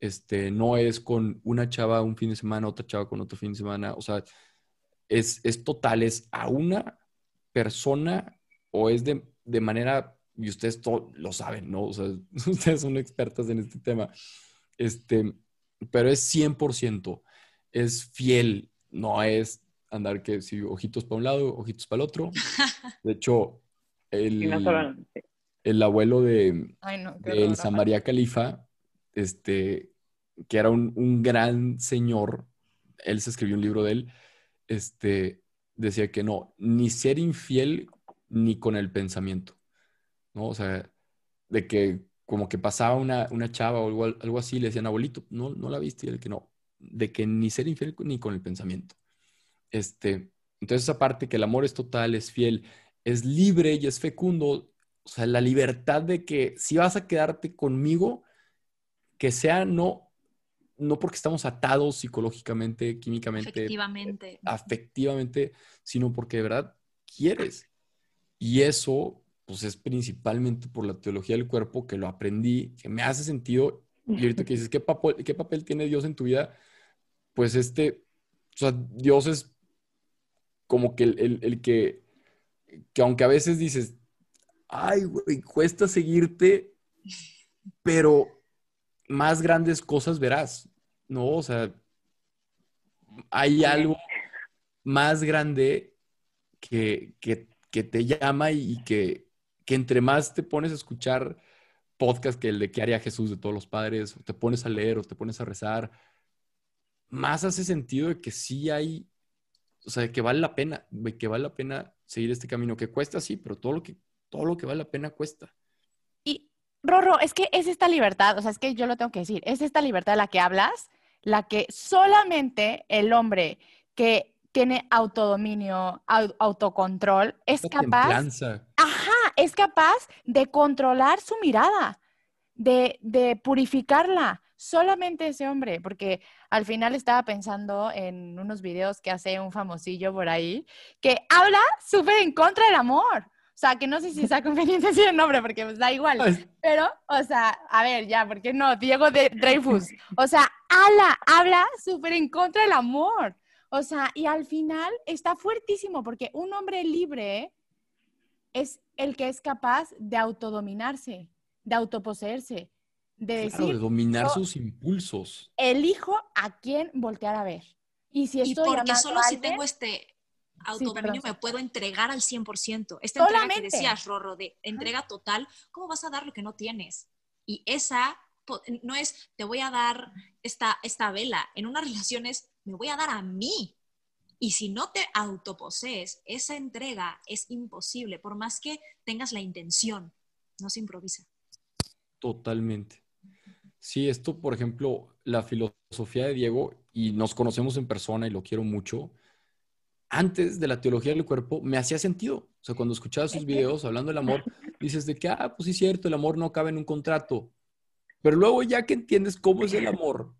este, no es con una chava un fin de semana, otra chava con otro fin de semana, o sea, es, es total, es a una persona o es de, de manera, y ustedes lo saben, ¿no? O sea, ustedes son expertas en este tema, este, pero es 100%, es fiel, no es andar que si ojitos para un lado, ojitos para el otro. De hecho, el, el abuelo de, el Samaria Califa, este, que era un, un, gran señor, él se escribió un libro de él, este, decía que no, ni ser infiel ni con el pensamiento, ¿no? O sea, de que como que pasaba una, una chava o algo, algo, así, le decían, abuelito, no, no la viste, y él que no, de que ni ser infiel ni con el pensamiento. Este, entonces esa parte que el amor es total, es fiel, es libre y es fecundo, o sea, la libertad de que si vas a quedarte conmigo, que sea no, no porque estamos atados psicológicamente, químicamente, afectivamente. afectivamente, sino porque de verdad quieres. Y eso, pues es principalmente por la teología del cuerpo que lo aprendí, que me hace sentido. Y ahorita que dices, ¿qué papel, qué papel tiene Dios en tu vida? Pues este, o sea, Dios es como que el, el que, que aunque a veces dices, ay, güey, cuesta seguirte, pero más grandes cosas verás, ¿no? O sea, hay algo más grande que, te llama y que, que entre más te pones a escuchar podcast que el de qué haría Jesús de todos los padres, o te pones a leer o te pones a rezar, más hace sentido de que sí hay, o sea, que vale la pena, que vale la pena seguir este camino, que cuesta sí, pero todo lo que todo lo que vale la pena cuesta. Y, Rorro, es que es esta libertad, o sea, es que yo lo tengo que decir, es esta libertad de la que hablas, la que solamente el hombre que tiene autodominio, autocontrol, es capaz. Ajá, es capaz de controlar su mirada, de, de purificarla. Solamente ese hombre, porque al final estaba pensando en unos videos que hace un famosillo por ahí, que habla súper en contra del amor. O sea, que no sé si sea conveniente decir el nombre porque pues da igual. Pero, o sea, a ver, ya, ¿por qué no? Diego de Dreyfus. O sea, ala, habla súper en contra del amor. O sea, y al final está fuertísimo porque un hombre libre es el que es capaz de autodominarse, de autoposeerse, de decir... de dominar sus impulsos. Elijo a quién voltear a ver. Y si estoy y porque solo si tengo este autodominio me puedo entregar al 100%. Esta entrega que decías, Rorro, de entrega total, ¿cómo vas a dar lo que no tienes? Y esa no es, te voy a dar esta, esta vela. En una relación es, me voy a dar a mí. Y si no te autoposees, esa entrega es imposible, por más que tengas la intención, no se improvisa. Totalmente. Sí, esto, por ejemplo, la filosofía de Diego, y nos conocemos en persona y lo quiero mucho, antes de la teología del cuerpo me hacía sentido. O sea, cuando escuchaba sus videos hablando del amor, dices de que, ah, pues sí es cierto, el amor no cabe en un contrato. Pero luego ya que entiendes cómo es el amor,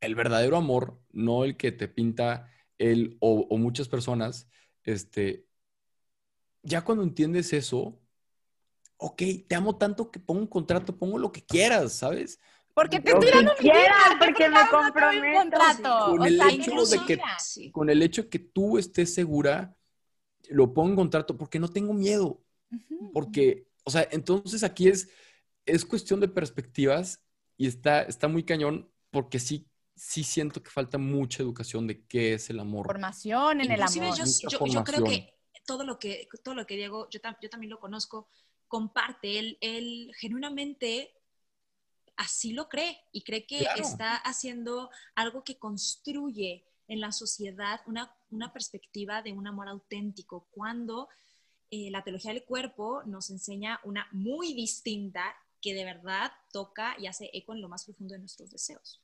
el verdadero amor, no el que te pinta él o, o muchas personas, este, ya cuando entiendes eso, ok, te amo tanto que pongo un contrato, pongo lo que quieras, ¿sabes? Porque te estoy dando mi quieras, vida, ¿qué porque me comprometo. contrato? Con O el sea, hecho de que- Sí. Con el hecho que tú estés segura, lo pongo en contrato porque no tengo miedo. Ujú. Porque, o sea, entonces aquí es, es cuestión de perspectivas y está, está muy cañón porque sí, sí siento que falta mucha educación de qué es el amor. Formación en el Inclusive amor. yo, Mucha yo- yo creo formación. que todo lo que, todo lo que Diego, yo, tam- yo también lo conozco, comparte, él, él genuinamente así lo cree y cree que Claro. está haciendo algo que construye en la sociedad una, una perspectiva de un amor auténtico, cuando eh, la teología del cuerpo nos enseña una muy distinta que de verdad toca y hace eco en lo más profundo de nuestros deseos.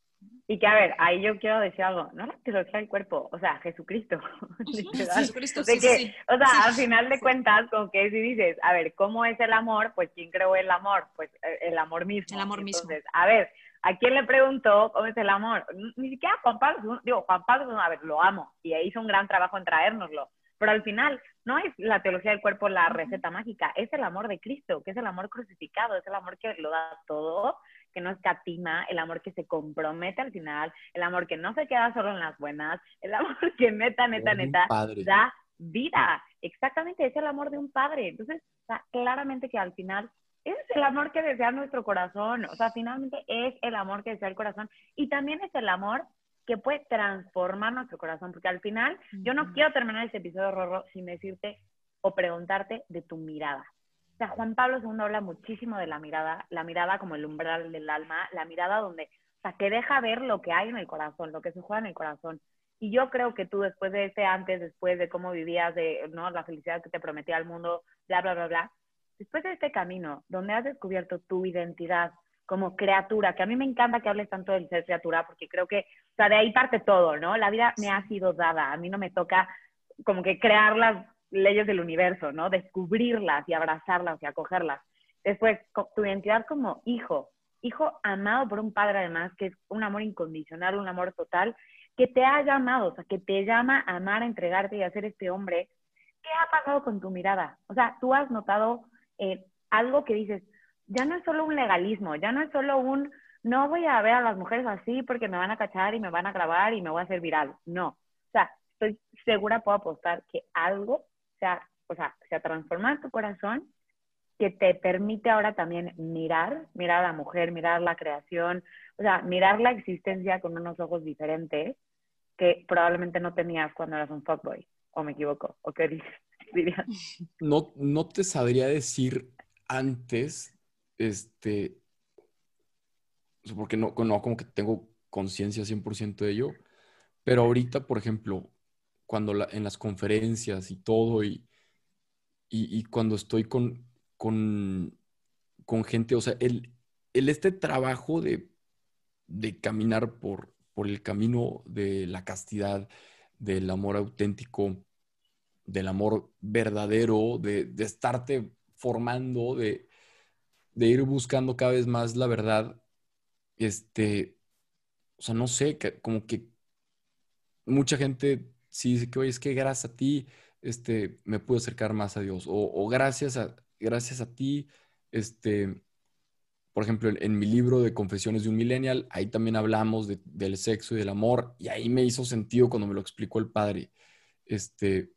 Y que, a ver, ahí yo quiero decir algo, no la teología del cuerpo, o sea, Jesucristo. Jesucristo, sí, que, sí. O sea, Sí. al final de cuentas, como que si dices, a ver, ¿cómo es el amor? Pues, ¿quién creó el amor? Pues, eh, el amor mismo. El amor mismo. Entonces, a ver, ¿a quién le preguntó cómo es el amor? Ni- siquiera Juan Pablo digo, Juan Pablo a ver, lo amo, y hizo un gran trabajo en traérnoslo, pero al final, no es la teología del cuerpo la receta mágica, es el amor de Cristo, que es el amor crucificado, es el amor que lo da todo, que no escatima, el amor que se compromete al final, el amor que no se queda solo en las buenas, el amor que neta, neta, neta, padre. da vida. Exactamente, es el amor de un padre. Entonces, o sea, claramente que al final ese es el amor que desea nuestro corazón. O sea, finalmente es el amor que desea el corazón. Y también es el amor que puede transformar nuestro corazón. Porque al final, yo no quiero terminar este episodio, Rorro, sin decirte o preguntarte de tu mirada. O sea, Juan Pablo II habla muchísimo de la mirada, la mirada como el umbral del alma, la mirada donde, o sea, que deja ver lo que hay en el corazón, lo que se juega en el corazón. Y yo creo que tú después de ese antes, después de cómo vivías, de ¿no? la felicidad que te prometía el mundo, bla, bla, bla, bla, después de este camino, donde has descubierto tu identidad como criatura, que a mí me encanta que hables tanto del ser criatura, porque creo que, o sea, de ahí parte todo, ¿no? La vida me ha sido dada, a mí no me toca como que crear las leyes del universo, ¿no? Descubrirlas y abrazarlas y acogerlas. Después, tu identidad como hijo, hijo amado por un padre además, que es un amor incondicional, un amor total, que te ha llamado, o sea, que te llama a amar, a entregarte y a ser este hombre. ¿Qué ha pasado con tu mirada? O sea, tú has notado eh, algo que dices, ya no es solo un legalismo, ya no es solo un, no voy a ver a las mujeres así porque me van a cachar y me van a grabar y me voy a hacer viral. No. O sea, estoy segura, puedo apostar que algo se ha, o sea, se ha transformado en tu corazón que te permite ahora también mirar, mirar a la mujer, mirar la creación, o sea, mirar la existencia con unos ojos diferentes que probablemente no tenías cuando eras un fuckboy, o me equivoco, o qué dirías. No, no te sabría decir antes, este, sea, porque no, no como que tengo conciencia 100% de ello, pero ahorita, por ejemplo, cuando la- en las conferencias y todo, y, y, cuando estoy con, con, con gente, o sea, el, el este trabajo de, de caminar por, por el camino de la castidad, del amor auténtico, del amor verdadero, de, de estarte formando, de, de ir buscando cada vez más la verdad, este, o sea, no sé, como que mucha gente sí dice que, oye, es que gracias a ti, este, me pude acercar más a Dios, o, gracias a, gracias a ti, este, por ejemplo, en, mi libro de Confesiones de un Millennial, ahí también hablamos de- del sexo y del amor, y ahí me hizo sentido cuando me lo explicó el padre, este,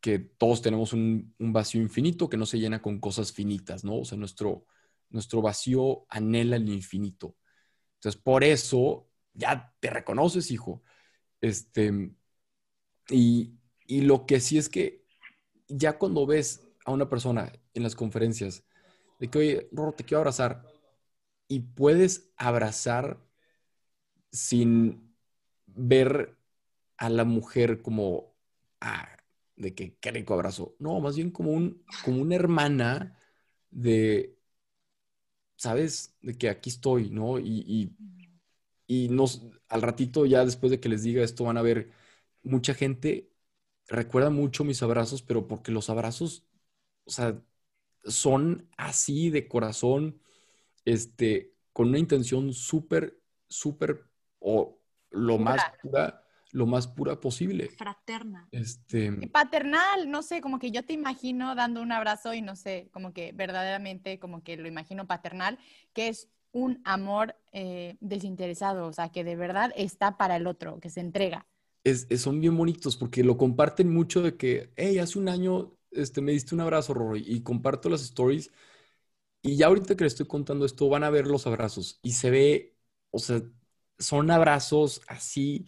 que todos tenemos un, un vacío infinito que no se llena con cosas finitas, ¿no? O sea, nuestro, nuestro vacío anhela el infinito. Entonces, por eso ya te reconoces, hijo. Este, y, y lo que sí es que ya cuando ves a una persona en las conferencias, de que, oye, Rorro, te quiero abrazar, y puedes abrazar sin ver a la mujer como, ah, de que qué rico abrazo. No, más bien como, un, como una hermana de, ¿sabes? De que aquí estoy, ¿no? Y, y, y nos, al ratito, ya después de que les diga esto, van a ver mucha gente recuerda mucho mis abrazos, pero porque los abrazos, o sea, son así de corazón, este, con una intención súper, súper, o lo más pura, lo más pura posible. Fraterna. Este, Y paternal, no sé, como que yo te imagino dando un abrazo y no sé, como que verdaderamente, como que lo imagino paternal, que es un amor eh, desinteresado, o sea, que de verdad está para el otro, que se entrega. Es- es- son bien bonitos porque lo comparten mucho de que, hey, hace un año este, me diste un abrazo, Rory, y comparto las stories. Y ya ahorita que les estoy contando esto, van a ver los abrazos y se ve, o sea, son abrazos así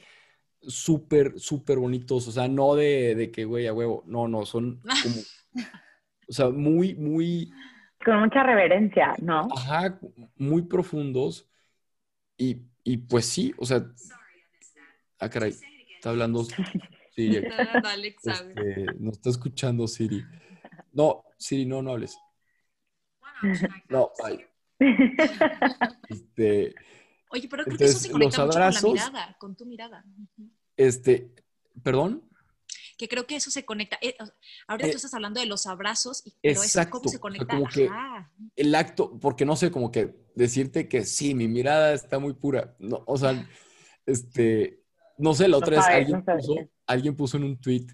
súper, súper bonitos. O sea, no de, de que, güey, a huevo, no, no, son como, o sea, muy, muy, Con mucha reverencia, ¿no? ajá, muy profundos. Y, y pues sí, o sea, ah, caray, está hablando Siri. Este, no está escuchando Siri. No, Siri, no, no hables. No, bye. Este, Oye, pero creo que eso Entonces, se conecta los mucho con la mirada, con tu mirada. Este, perdón. Que creo que eso se conecta. eh, ahorita Eh, tú estás hablando de los abrazos, y, pero eso exacto, cómo o se conecta. como que- Ajá. El acto, porque no sé, como que decirte que sí, mi mirada está muy pura. No, o sea, este, no sé, la No otra vez sabes, alguien no puso, alguien puso en un tweet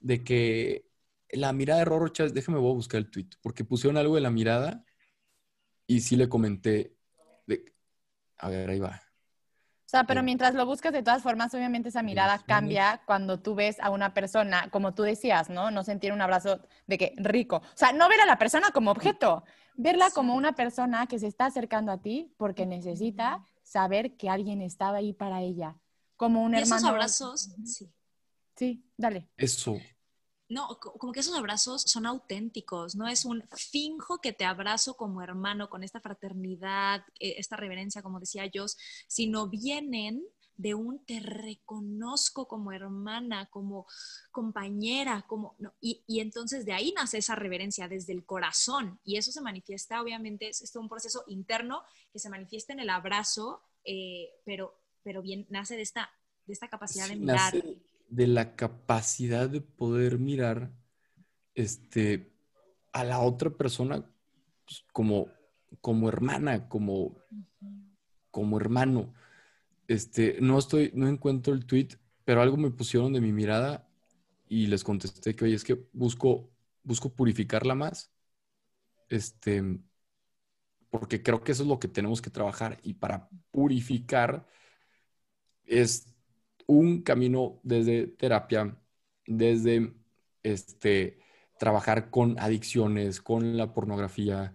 de que la mirada de Rorro Chávez, déjame voy a buscar el tweet, porque pusieron algo de la mirada y sí le comenté de, a ver, ahí va. O sea, pero Sí. mientras lo buscas, de todas formas, obviamente esa mirada cambia cuando tú ves a una persona, como tú decías, ¿no? No sentir un abrazo de que rico. O sea, no ver a la persona como objeto, verla como una persona que se está acercando a ti porque necesita saber que alguien estaba ahí para ella. Como un Y esos hermano. abrazos, sí. Sí, dale. Eso, No, co- como que esos abrazos son auténticos, no es un finjo que te abrazo como hermano con esta fraternidad, eh, esta reverencia, como decía yo, sino vienen de un te reconozco como hermana, como compañera, como no, y, y entonces de ahí nace esa reverencia desde el corazón y eso se manifiesta, obviamente, es, es un proceso interno que se manifiesta en el abrazo, eh, pero, pero bien nace de esta, de esta capacidad de Sí, mirar. nace de la capacidad de poder mirar este, a la otra persona pues, como, como hermana, como, como hermano. Este, no estoy, no encuentro el tweet, pero algo me pusieron de mi mirada y les contesté que, oye, es que busco, busco purificarla más. Este, porque creo que eso es lo que tenemos que trabajar. Y para purificar es un camino desde terapia, desde este, trabajar con adicciones, con la pornografía,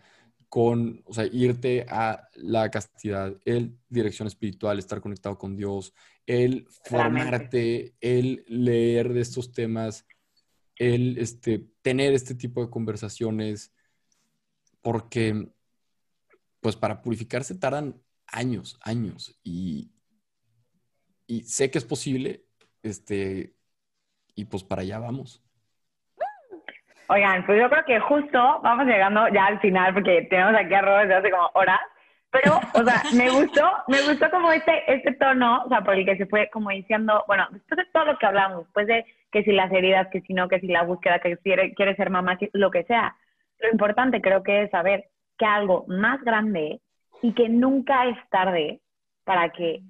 con, o sea, irte a la castidad, el dirección espiritual, estar conectado con Dios, el formarte, el leer de estos temas, el este, tener este tipo de conversaciones, porque, pues para purificarse tardan años, años, y, y sé que es posible, este, y pues para allá vamos. Oigan, pues yo creo que justo vamos llegando ya al final porque tenemos aquí a Robert desde hace como horas. Pero, o sea, me gustó, me gustó como este, este tono, o sea, por el que se fue como diciendo, bueno, después de todo lo que hablamos, después de que si las heridas, que si no, que si la búsqueda, que si quiere, quiere ser mamá, que- lo que sea. Lo importante creo que es saber que algo más grande y que nunca es tarde para que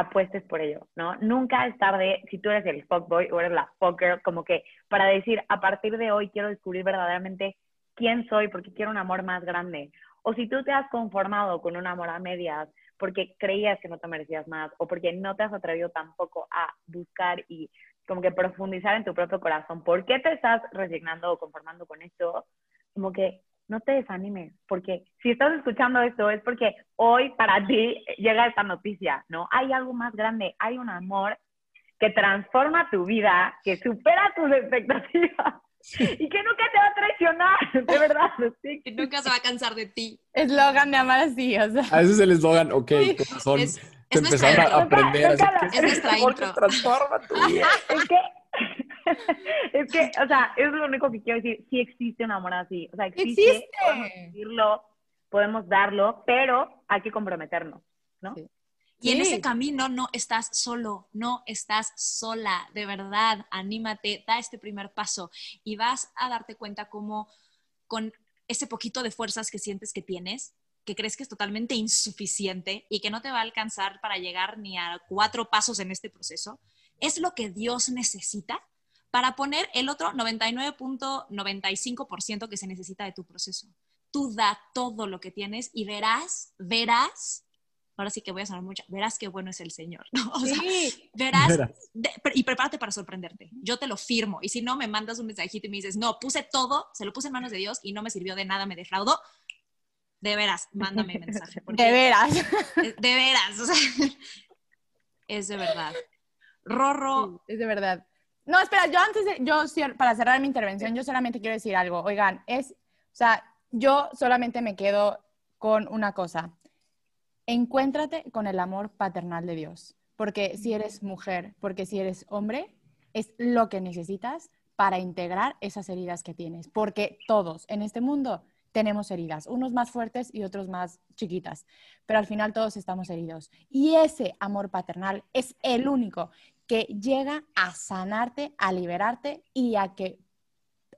apuestes por ello, ¿no? Nunca es tarde si tú eres el fuckboy o eres la fucker, como que para decir, a partir de hoy quiero descubrir verdaderamente quién soy porque quiero un amor más grande. O si tú te has conformado con un amor a medias porque creías que no te merecías más o porque no te has atrevido tampoco a buscar y como que profundizar en tu propio corazón, ¿por qué te estás resignando o conformando con esto? Como que no te desanimes, porque si estás escuchando esto es porque hoy para ti llega esta noticia, ¿no? Hay algo más grande, hay un amor que transforma tu vida, que supera tus expectativas y que nunca te va a traicionar, de verdad. sí. Que nunca se va a cansar de ti. Eslogan de amar así, o sea. A ese es el eslogan, ok, corazón. es- te es nuestra empezaron a aprender. Nunca- nunca que Es nuestra intro. transforma tu vida. Es que, es que, o sea, es lo único que quiero decir, sí existe un amor así, o sea, existe, Existe. podemos vivirlo, podemos darlo, pero hay que comprometernos, ¿no? Sí. Y en ese camino no estás solo, no estás sola, de verdad, anímate, da este primer paso y vas a darte cuenta cómo con ese poquito de fuerzas que sientes que tienes, que crees que es totalmente insuficiente y que no te va a alcanzar para llegar ni a cuatro pasos en este proceso, es lo que Dios necesita para poner el otro 99.95% que se necesita de tu proceso. Tú da todo lo que tienes y verás, verás, ahora sí que voy a sonar mucho, verás qué bueno es el Señor, ¿no? O sea, Sí, verás, Verás. de- pre- y prepárate para sorprenderte. Yo te lo firmo. Y si no, me mandas un mensajito y me dices, no, puse todo, se lo puse en manos de Dios y no me sirvió de nada, me defraudó. De veras, mándame mensaje. de veras. De veras, o sea, es de verdad. Rorro, Sí, es de verdad. No, espera, yo antes de, yo para cerrar mi intervención, yo solamente quiero decir algo. Oigan, es, o sea, yo solamente me quedo con una cosa. Encuéntrate con el amor paternal de Dios, porque si eres mujer, porque si eres hombre, es lo que necesitas para integrar esas heridas que tienes, porque todos en este mundo tenemos heridas, unos más fuertes y otros más chiquitas, pero al final todos estamos heridos. Y ese amor paternal es el único que llega a sanarte, a liberarte y a que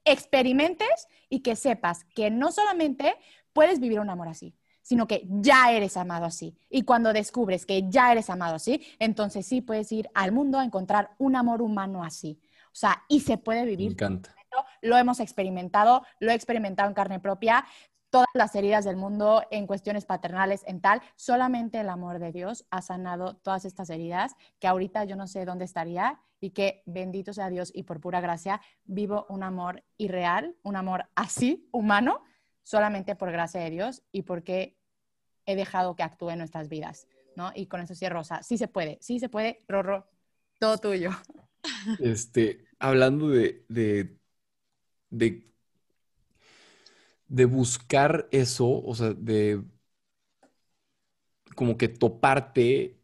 experimentes y que sepas que no solamente puedes vivir un amor así, sino que ya eres amado así. Y cuando descubres que ya eres amado así, entonces sí puedes ir al mundo a encontrar un amor humano así. O sea, y se puede Me vivir encanta. lo hemos experimentado, lo he experimentado en carne propia, todas las heridas del mundo en cuestiones paternales, en tal, solamente el amor de Dios ha sanado todas estas heridas que ahorita yo no sé dónde estaría y que bendito sea Dios y por pura gracia vivo un amor irreal, un amor así, humano, solamente por gracia de Dios y porque he dejado que actúe en nuestras vidas, ¿no? Y con eso cierro, o sea, sí se puede, sí se puede, Rorro, todo tuyo. Este, hablando de, de, de buscar eso, o sea, de como que toparte,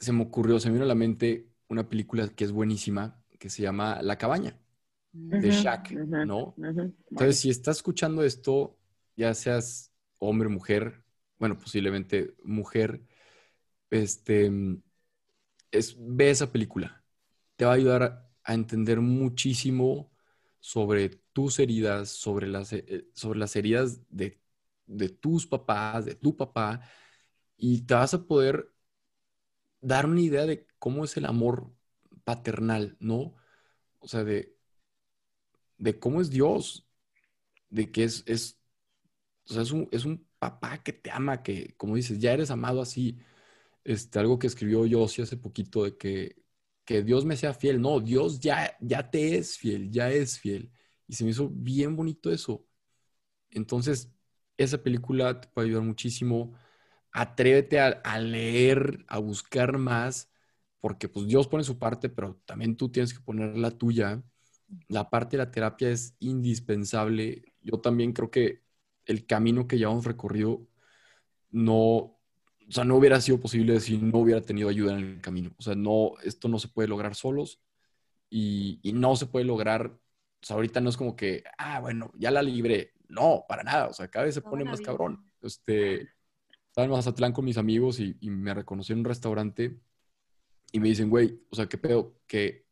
se me ocurrió, se me vino a la mente una película que es buenísima, que se llama La cabaña, de Shaq, ¿no? Entonces, si estás escuchando esto, ya seas hombre, mujer, bueno, posiblemente mujer, este, es, ve esa película. Te va a ayudar a entender muchísimo sobre tus heridas, sobre las, eh, sobre las heridas de, de tus papás, de tu papá, y te vas a poder dar una idea de cómo es el amor paternal, ¿no? O sea, de, de cómo es Dios, de que es, es, o sea, es un, es un papá que te ama, que, como dices, ya eres amado así. Este, algo que escribió Yossi hace poquito de que, que Dios me sea fiel. No, Dios ya, ya te es fiel, ya es fiel. Y se me hizo bien bonito eso. Entonces, esa película te puede ayudar muchísimo. Atrévete a, leer, a buscar más, porque pues Dios pone su parte, pero también tú tienes que poner la tuya. La parte de la terapia es indispensable. Yo también creo que el camino que llevamos recorrido no, o sea, no hubiera sido posible si no hubiera tenido ayuda en el camino. O sea, no, esto no se puede lograr solos y no se puede lograr, o sea, ahorita no es como que, ah, bueno, ya la libré. No, para nada. O sea, cada vez se pone más vida. cabrón. Este, estaba en Mazatlán con mis amigos y, y me reconocí en un restaurante y me dicen, güey, o sea, ¿qué pedo? Que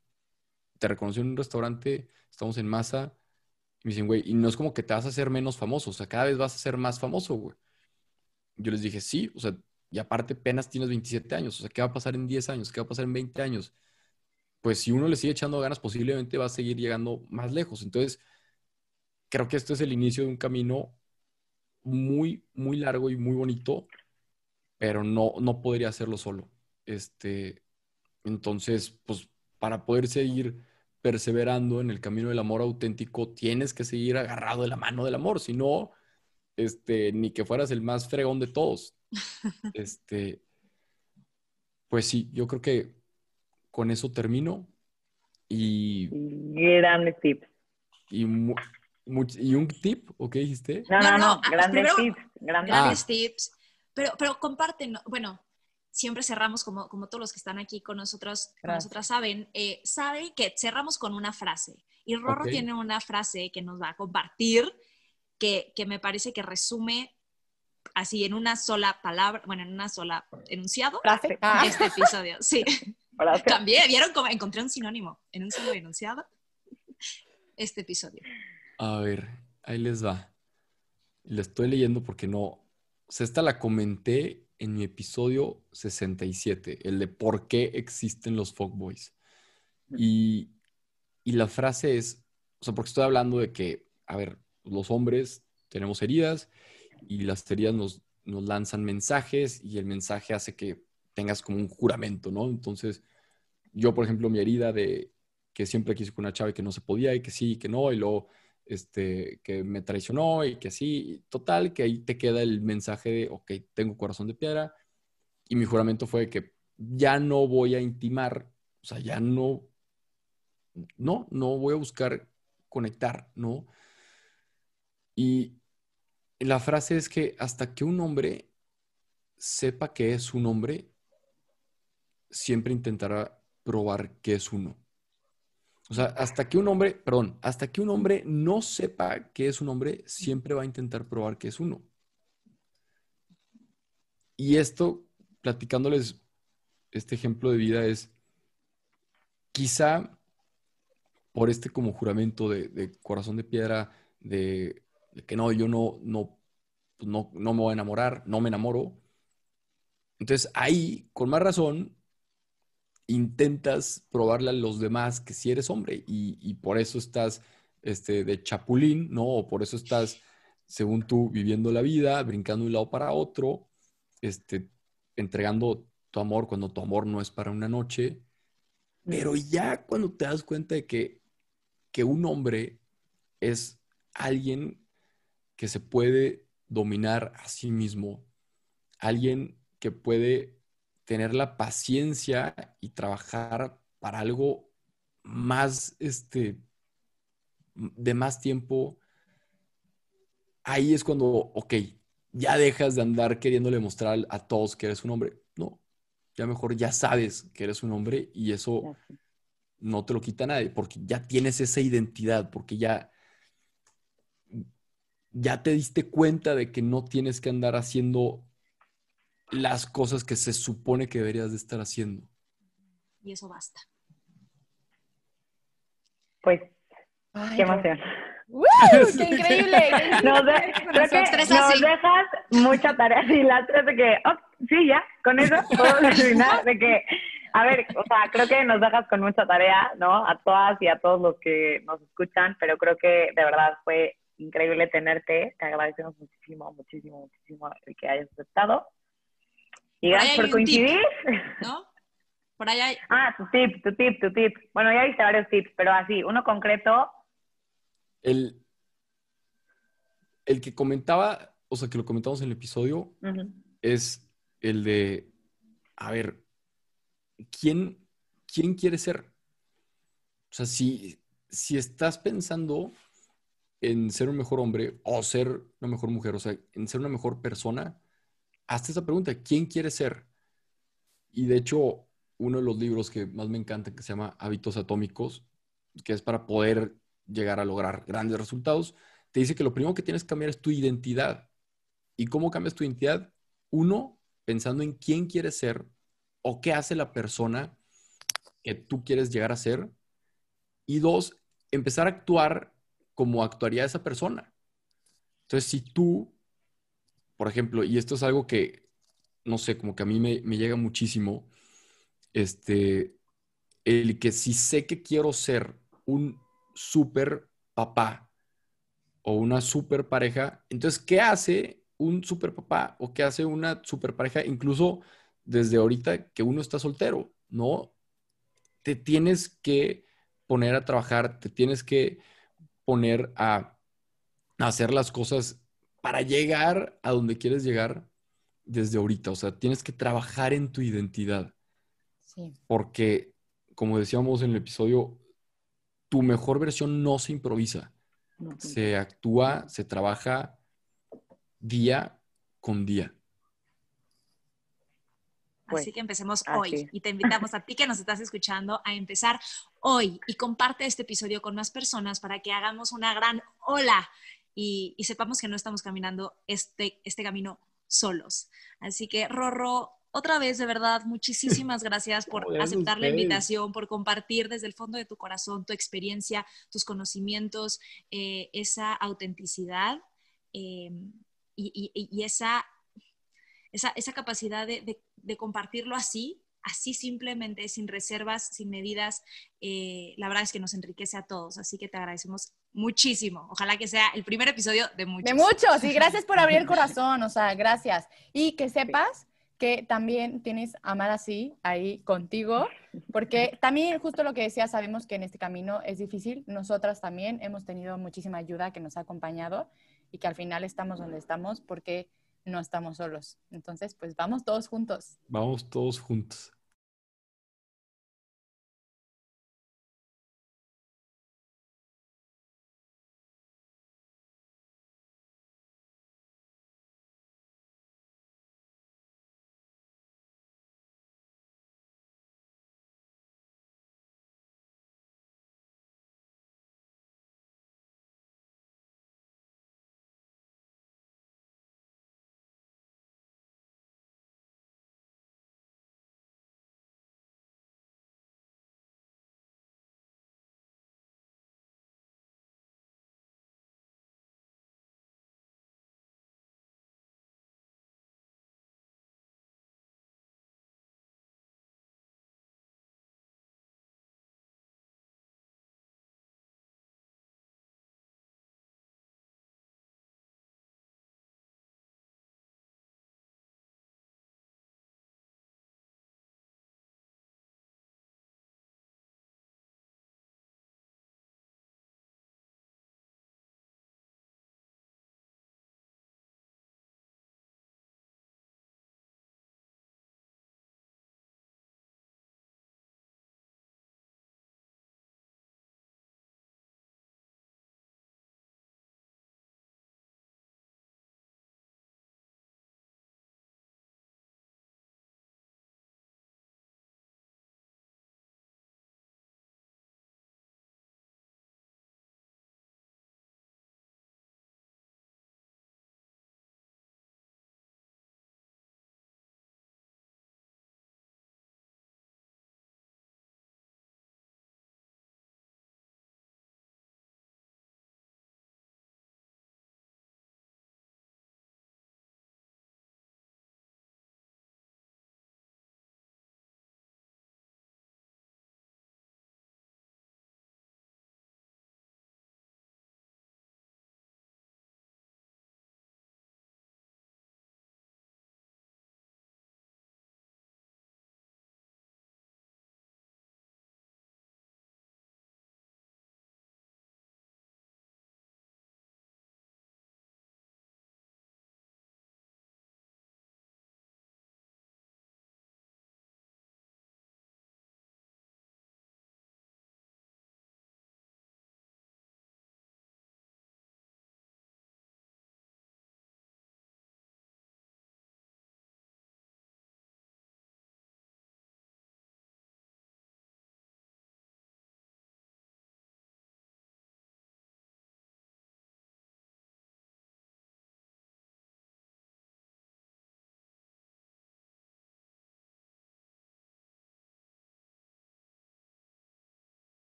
te reconocí en un restaurante, estamos en masa, y me dicen, güey, y no es como que te vas a hacer menos famoso, o sea, cada vez vas a ser más famoso, güey. Yo les dije, sí, o sea, y aparte apenas tienes 27 años, o sea, ¿qué va a pasar en 10 años? ¿Qué va a pasar en 20 años? Pues si uno le sigue echando ganas, posiblemente va a seguir llegando más lejos. Entonces, creo que esto es el inicio de un camino muy, muy largo y muy bonito, pero no, no podría hacerlo solo. Este, entonces, pues para poder seguir perseverando en el camino del amor auténtico, tienes que seguir agarrado de la mano del amor, si no, este, ni que fueras el más fregón de todos. Este, pues sí, yo creo que con eso termino y, Grandes tips. y, mu- much- y un tip, ¿o qué dijiste? No, No, no, no, no, ah, grandes primero- tips. Grandes Ah. grandes tips. Pero, pero compártenos, bueno, siempre cerramos como, como todos los que están aquí con nosotros, con nosotras saben, eh, saben que cerramos con una frase. Y Rorro Ok. tiene una frase que nos va a compartir que, que me parece que resume así en una sola palabra, bueno, en una sola enunciado, Frase. Ah. este episodio. Sí, También, ¿vieron cómo encontré un sinónimo en un solo enunciado? Este episodio. A ver, ahí les va. La estoy leyendo porque no. O sea, esta la comenté en mi episodio 67, el de por qué existen los fuckboys. Y, y la frase es, o sea, porque estoy hablando de que, a ver, los hombres tenemos heridas y las heridas nos, nos lanzan mensajes y el mensaje hace que tengas como un juramento, ¿no? Entonces, yo, por ejemplo, mi herida de que siempre quise con una chava y que no se podía y que sí y que no, y luego este, que me traicionó y que sí, total, que ahí te queda el mensaje de, ok, tengo corazón de piedra, y mi juramento fue que ya no voy a intimar, o sea, ya no, no, no voy a buscar conectar, ¿no? Y la frase es que hasta que un hombre sepa que es un hombre, siempre intentará probar que es uno. O sea, hasta que un hombre, perdón, hasta que un hombre no sepa que es un hombre, siempre va a intentar probar que es uno. Y esto, platicándoles este ejemplo de vida, es quizá por este como juramento de, corazón de piedra, de, de que no, yo no, no, no, no me voy a enamorar, no me enamoro. Entonces ahí, con más razón, intentas probarle a los demás que si eres hombre y, y por eso estás este, de chapulín, ¿no? O por eso estás, según tú, viviendo la vida, brincando de un lado para otro, este, entregando tu amor cuando tu amor no es para una noche. Pero ya cuando te das cuenta de que, que un hombre es alguien que se puede dominar a sí mismo, alguien que puede tener la paciencia y trabajar para algo más, este, de más tiempo, ahí es cuando, ok, ya dejas de andar queriéndole mostrar a todos que eres un hombre. No, ya mejor ya sabes que eres un hombre y eso no te lo quita nadie, porque ya tienes esa identidad, porque ya, ya te diste cuenta de que no tienes que andar haciendo las cosas que se supone que deberías de estar haciendo. Y eso basta. Pues, Ay, qué emoción. ¡Woo! ¡Qué increíble! Nos, de- creo que nos dejas mucha tarea. Sí, las tres de que, oh, sí, ya, con eso puedo terminar. De que, a ver, o sea, creo que nos dejas con mucha tarea, ¿no? A todas y a todos los que nos escuchan, pero creo que de verdad fue increíble tenerte. Te agradecemos muchísimo, muchísimo, muchísimo el que hayas aceptado. Y Por ahí gracias por tip. coincidir. ¿No? Por allá hay... Ah, tu tip, tu tip, tu tip. Bueno, ya viste varios tips, pero así, uno concreto. El, el que comentaba, o sea, que lo comentamos en el episodio, es el de, a ver, ¿quién, quién quiere ser? O sea, si, si estás pensando en ser un mejor hombre o ser una mejor mujer, o sea, en ser una mejor persona, hazte esa pregunta, ¿quién quiere ser? Y de hecho, uno de los libros que más me encanta, que se llama Hábitos Atómicos, que es para poder llegar a lograr grandes resultados, te dice que lo primero que tienes que cambiar es tu identidad. ¿Y cómo cambias tu identidad? Uno, pensando en quién quieres ser o qué hace la persona que tú quieres llegar a ser. Y dos, empezar a actuar como actuaría esa persona. Entonces, si tú, por ejemplo, y esto es algo que, no sé, como que a mí me, llega muchísimo, este, el que si sé que quiero ser un super papá o una super pareja, entonces, ¿qué hace un super papá o qué hace una super pareja? Incluso desde ahorita que uno está soltero, ¿no? Te tienes que poner a trabajar, te tienes que poner a hacer las cosas para llegar a donde quieres llegar desde ahorita. O sea, tienes que trabajar en tu identidad Sí. porque, como decíamos en el episodio, tu mejor versión no se improvisa, se actúa, se trabaja día con día. Pues, Así que empecemos así. hoy y te invitamos a ti que nos estás escuchando a empezar hoy y comparte este episodio con más personas para que hagamos una gran ola y, y sepamos que no estamos caminando este, este camino solos. Así que, Rorro, otra vez, de verdad, muchísimas gracias por aceptar la invitación, por compartir desde el fondo de tu corazón tu experiencia, tus conocimientos, eh, esa autenticidad eh, y, y- y esa, esa, esa capacidad de, de- de compartirlo así, así simplemente, sin reservas, sin medidas. eh, la verdad es que nos enriquece a todos, así que te agradecemos muchísimo. Ojalá que sea el primer episodio de muchos. De muchos, y gracias por abrir el corazón, o sea, gracias. Y que sepas que también tienes a Amar así ahí contigo, porque también justo lo que decía, sabemos que en este camino es difícil, nosotras también hemos tenido muchísima ayuda que nos ha acompañado y que al final estamos donde estamos porque no estamos solos. Entonces, pues vamos todos juntos. Vamos todos juntos.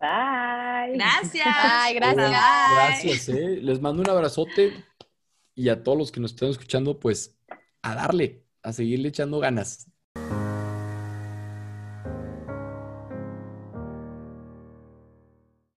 Bye. Gracias. Gracias. Gracias, ¿eh? Les mando un abrazote y a todos los que nos están escuchando, pues a darle, a seguirle echando ganas.